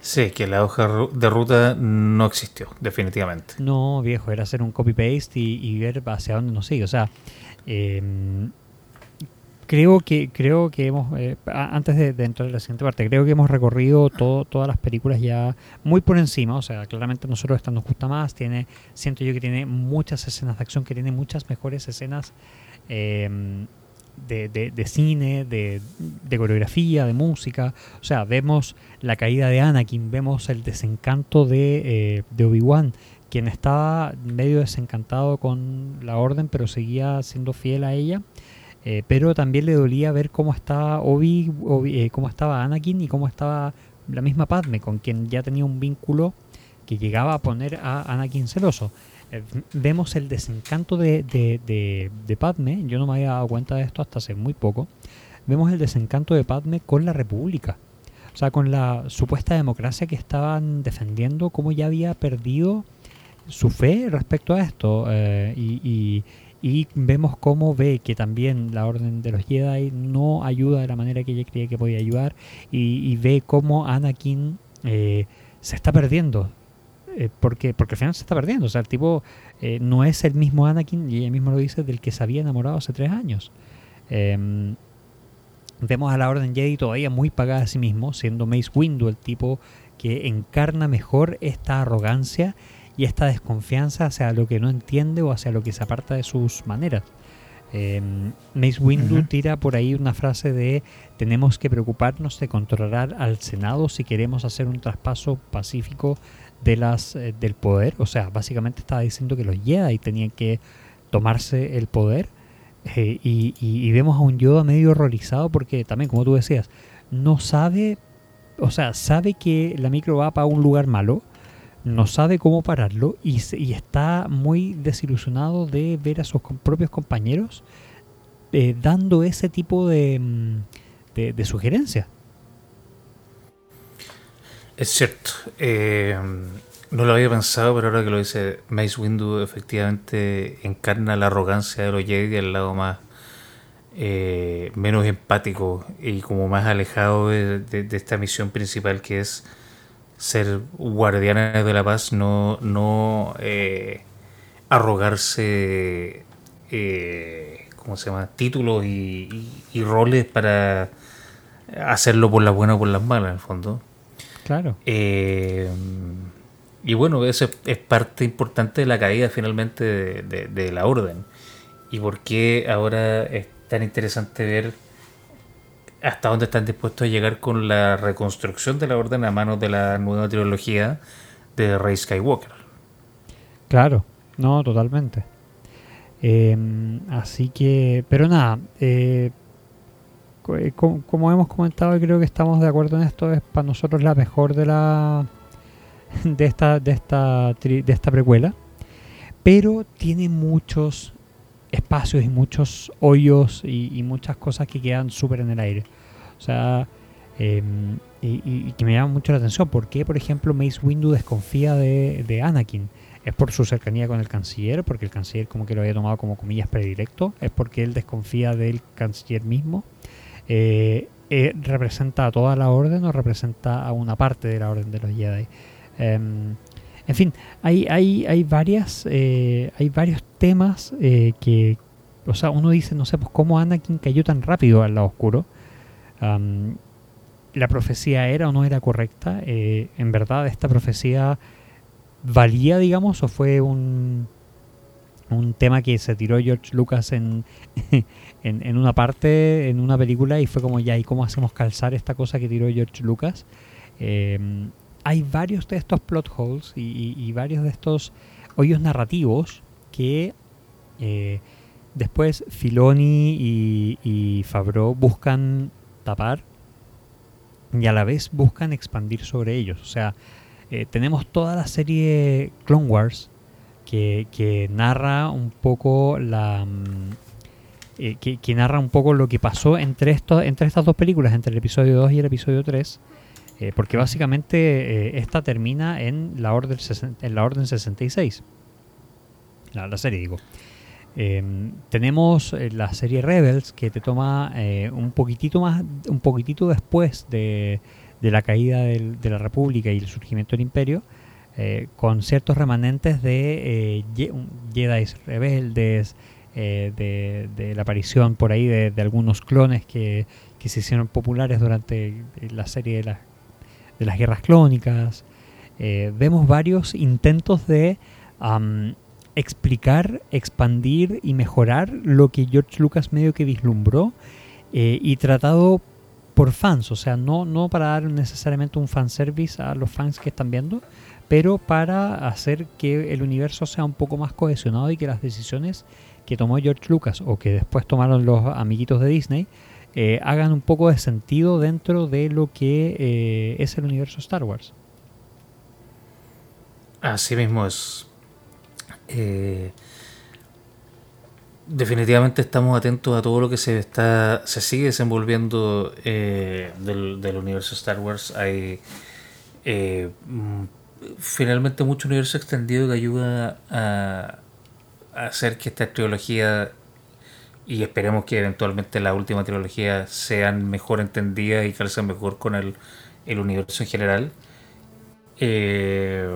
Sí, que la hoja de ruta no existió, definitivamente. No, viejo, era hacer un copy-paste y, y ver hacia dónde nos sigue. O sea, eh, creo que creo que hemos, eh, a- antes de, de entrar en la siguiente parte, creo que hemos recorrido todo, todas las películas ya muy por encima. O sea, claramente a nosotros esta nos gusta más. Tiene, siento yo que tiene muchas escenas de acción, que tiene muchas mejores escenas eh, de, de- cine, de, de coreografía, de música. O sea, vemos la caída de Anakin, vemos el desencanto de, eh, Obi-Wan, quien estaba medio desencantado con la orden, pero seguía siendo fiel a ella. Eh, pero también le dolía ver cómo estaba Obi, Obi- eh, cómo estaba Anakin y cómo estaba la misma Padme, con quien ya tenía un vínculo que llegaba a poner a Anakin celoso. Eh, vemos el desencanto de, de, de- Padme, yo no me había dado cuenta de esto hasta hace muy poco. Vemos el desencanto de Padme con la República. O sea, con la supuesta democracia que estaban defendiendo, cómo ya había perdido su fe respecto a esto eh, y, y, vemos cómo ve que también la orden de los Jedi no ayuda de la manera que ella creía que podía ayudar y, ve cómo Anakin eh, se está perdiendo. Eh, porque, porque al final se está perdiendo. O sea, el tipo no es el mismo Anakin, y ella misma lo dice, del que se había enamorado hace tres años. Em, vemos a la Orden Jedi todavía muy pagada a sí mismo, siendo Mace Windu el tipo que encarna mejor esta arrogancia y esta desconfianza hacia lo que no entiende o hacia lo que se aparta de sus maneras. Em, Mace Windu tira por ahí una frase de tenemos que preocuparnos de controlar al Senado si queremos hacer un traspaso pacífico de las, eh, del poder. O sea, básicamente estaba diciendo que los Jedi tenían que tomarse el poder. Eh, y, y, vemos a un Yoda medio horrorizado porque también, como tú decías, no sabe o sea, sabe que la micro va para un lugar malo, no sabe cómo pararlo y, está muy desilusionado de ver a sus propios compañeros eh, dando ese tipo de, mm, de, sugerencias. Es cierto. Eh, no lo había pensado, pero ahora que lo dice Mace Windu, efectivamente encarna la arrogancia de los Jedi al lado más eh, menos empático y como más alejado de, esta misión principal que es ser guardianes de la paz, no, no eh, arrogarse, eh, ¿cómo se llama?, títulos y, roles para hacerlo por las buenas o por las malas, en el fondo. Claro. y bueno, eso es, parte importante de la caída finalmente de, de la orden. Y por qué ahora tan interesante ver hasta dónde están dispuestos a llegar con la reconstrucción de la orden a manos de la nueva trilogía de Rey Skywalker. Claro, no, totalmente. Em, así que, pero nada, eh, eh, como, hemos comentado y creo que estamos de acuerdo en esto, es para nosotros la mejor de la <laughs> de esta de esta de esta precuela, pero tiene muchos espacios y muchos hoyos y, muchas cosas que quedan súper en el aire. O sea, em, y, que me llama mucho la atención. ¿Por qué, por ejemplo, Mace Windu desconfía de, Anakin? ¿Es por su cercanía con el canciller? Porque el canciller como que lo había tomado como comillas predilecto. ¿Es porque él desconfía del canciller mismo? Eh, eh, ¿Representa a toda la orden o representa a una parte de la orden de los Jedi? Em, en fin, hay, hay, hay, varias, eh, hay varios temas que, o sea, uno dice, no sé, pues cómo Anakin cayó tan rápido al lado oscuro. la profecía era o no era correcta. En verdad, esta profecía valía, digamos, o fue un, un tema que se tiró George Lucas en, <laughs> en, una parte, en una película, y fue como ya, ¿y cómo hacemos calzar esta cosa que tiró George Lucas? hay varios de estos plot holes y, varios de estos hoyos narrativos que eh, después Filoni y, y Favreau buscan tapar y a la vez buscan expandir sobre ellos. O sea, eh, tenemos toda la serie Clone Wars que, narra un poco la... Eh, que, narra un poco lo que pasó entre, estos, entre estas dos películas, entre el episodio 2 y el episodio 3, eh, porque básicamente eh, esta termina en la orden, en la orden 66. La, serie, digo. Em, tenemos eh, la serie Rebels que te toma un poquitito más, un poquitito después de, la caída de la República y el surgimiento del Imperio, con ciertos remanentes de Jedi rebeldes, de, la aparición por ahí de, algunos clones que, que, se hicieron populares durante la serie de de las guerras clónicas. Eh, vemos varios intentos de explicar, expandir y mejorar lo que George Lucas medio que vislumbró eh, y tratado por fans, o sea, no, no para dar necesariamente un fanservice a los fans que están viendo, pero para hacer que el universo sea un poco más cohesionado y que las decisiones que tomó George Lucas o que después tomaron los amiguitos de Disney eh, hagan un poco de sentido dentro de lo que eh, es el universo Star Wars. Así mismo es. Eh, definitivamente estamos atentos a todo lo que se está se sigue desenvolviendo del, universo Star Wars. Hay finalmente mucho universo extendido que ayuda a hacer que esta trilogía y esperemos que eventualmente la última trilogía sean mejor entendidas y calcen mejor con el, el universo en general. Eh,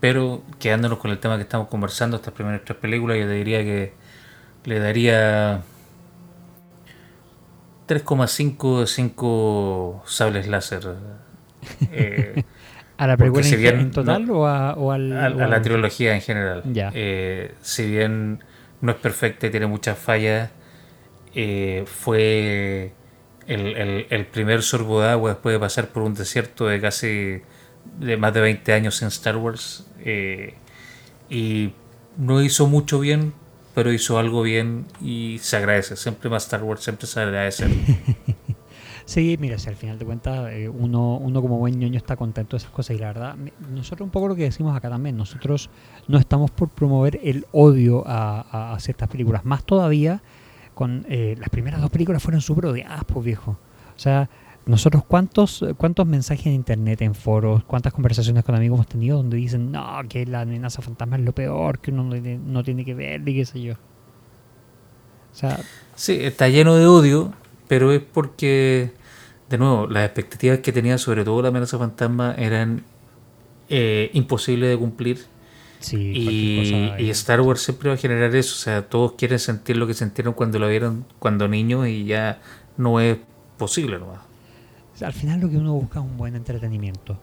pero quedándonos con el tema que estamos conversando, estas primeras tres películas, yo te diría que le daría 3,5 de 5 sables láser. <laughs> Eh, ¿A la película en, total o, a, o, al, a, la trilogía en general? Eh, si bien no es perfecta y tiene muchas fallas, eh, fue el, el, primer sorbo de agua después de pasar por un desierto de casi de más de 20 años en Star Wars. y no hizo mucho bien, pero hizo algo bien y se agradece. Siempre más Star Wars, siempre se agradece. <laughs> sí, mira, si al final de cuentas eh, uno, uno como buen ñoño está contento de esas cosas y la verdad, nosotros un poco lo que decimos acá también, nosotros no estamos por promover el odio a, ciertas películas, más todavía con eh, las primeras dos películas fueron súper odiadas, pues viejo. O sea, nosotros, ¿cuántos, ¿cuántos mensajes en internet, en foros, cuántas conversaciones con amigos hemos tenido donde dicen, no, que la amenaza fantasma es lo peor, que uno no tiene que ver, y qué sé yo? O sea, sí, está lleno de odio, pero es porque, de nuevo, las expectativas que tenía sobre todo la amenaza fantasma eran eh, imposibles de cumplir. y, y, Star Wars siempre va a generar eso, o sea, todos quieren sentir lo que sintieron cuando lo vieron cuando niños y ya no es posible nomás al final lo que uno busca es un buen entretenimiento.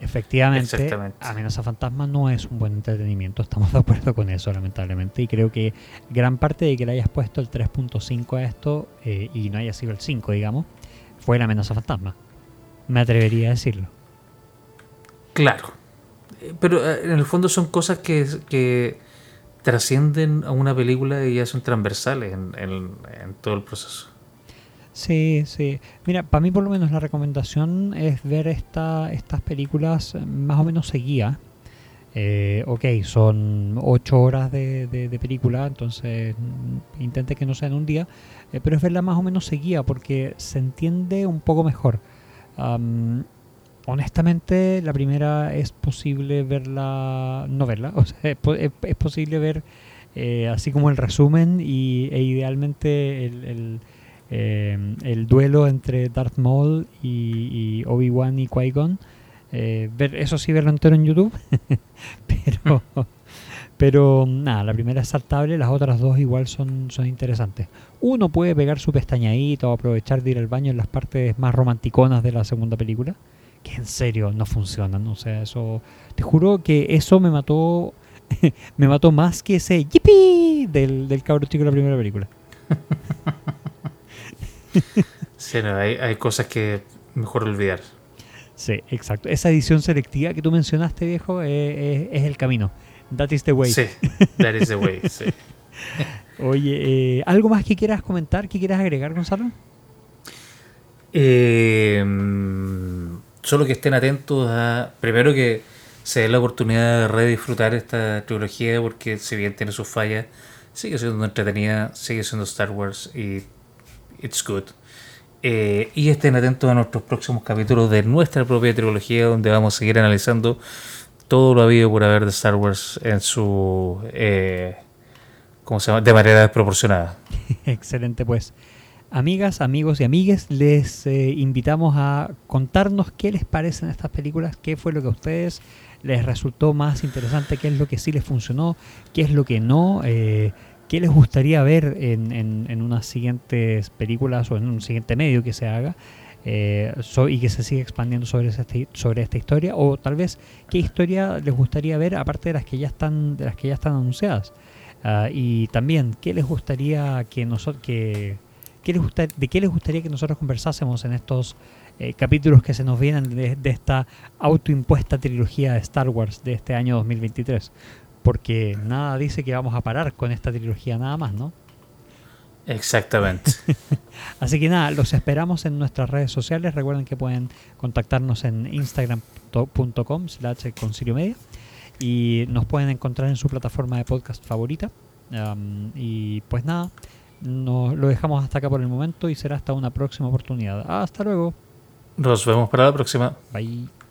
Efectivamente, Amenaza Fantasma no es un buen entretenimiento, estamos de acuerdo con eso, lamentablemente. Y creo que gran parte de que le hayas puesto el 3.5 a esto eh, y no haya sido el 5, digamos, fue la Amenaza Fantasma. Me atrevería a decirlo. Claro, eh, pero eh, en el fondo son cosas que, que trascienden a una película y ya son transversales en todo el proceso. Sí, sí. Mira, para mí por lo menos la recomendación es ver esta, estas películas más o menos seguidas. Eh, ok, son ocho horas de, película, entonces mm, intente que no sea en un día, eh, pero es verla más o menos seguida porque se entiende un poco mejor. honestamente, la primera es posible verla, no verla, <laughs> o sea, es, posible ver eh, así como el resumen y, e idealmente el eh, el duelo entre Darth Maul y, Obi-Wan y Qui-Gon. Eh, ver, eso sí, verlo entero en YouTube. <laughs> pero, pero nada, la primera es saltable, las otras dos igual son, son interesantes. Uno puede pegar su pestañadito o aprovechar de ir al baño en las partes más romanticonas de la segunda película. Que en serio no funcionan. O sea, eso. Te juro que eso me mató. <laughs> me mató más que ese yippee del, del cabro chico de la primera película. <laughs> sí, hay, cosas que mejor olvidar. Sí, exacto. Esa edición selectiva que tú mencionaste, viejo, es, el camino. That is the way. Sí, that is the way, <laughs> sí. Oye, eh, ¿algo más que quieras comentar, que quieras agregar, Gonzalo? Eh, solo que estén atentos a. Primero que se dé la oportunidad de redisfrutar esta trilogía, porque si bien tiene sus fallas, sigue siendo entretenida, sigue siendo Star Wars y It's Good. Eh, y estén atentos a nuestros próximos capítulos de nuestra propia trilogía, donde vamos a seguir analizando todo lo habido por haber de Star Wars en su. Eh, ¿Cómo se llama? De manera desproporcionada. <laughs> Excelente, pues. Amigas, amigos y amigues, les eh, invitamos a contarnos qué les parecen estas películas, qué fue lo que a ustedes les resultó más interesante, qué es lo que sí les funcionó, qué es lo que no. Eh, ¿Qué les gustaría ver en, en, unas siguientes películas o en un siguiente medio que se haga? Eh, y que se siga expandiendo sobre, este, sobre esta historia o tal vez qué historia les gustaría ver aparte de las que ya están de las que ya están anunciadas ah, y también qué les gustaría que nosotros que, les gusta, de qué les gustaría que nosotros conversásemos en estos eh, capítulos que se nos vienen de, de, esta autoimpuesta trilogía de Star Wars de este año 2023 porque nada dice que vamos a parar con esta trilogía nada más, ¿no? Exactamente. <laughs> Así que nada, los esperamos en nuestras redes sociales. Recuerden que pueden contactarnos en instagram.com slash concilio media y nos pueden encontrar en su plataforma de podcast favorita. y pues nada, nos lo dejamos hasta acá por el momento y será hasta una próxima oportunidad. Hasta luego. Nos vemos para la próxima. Bye.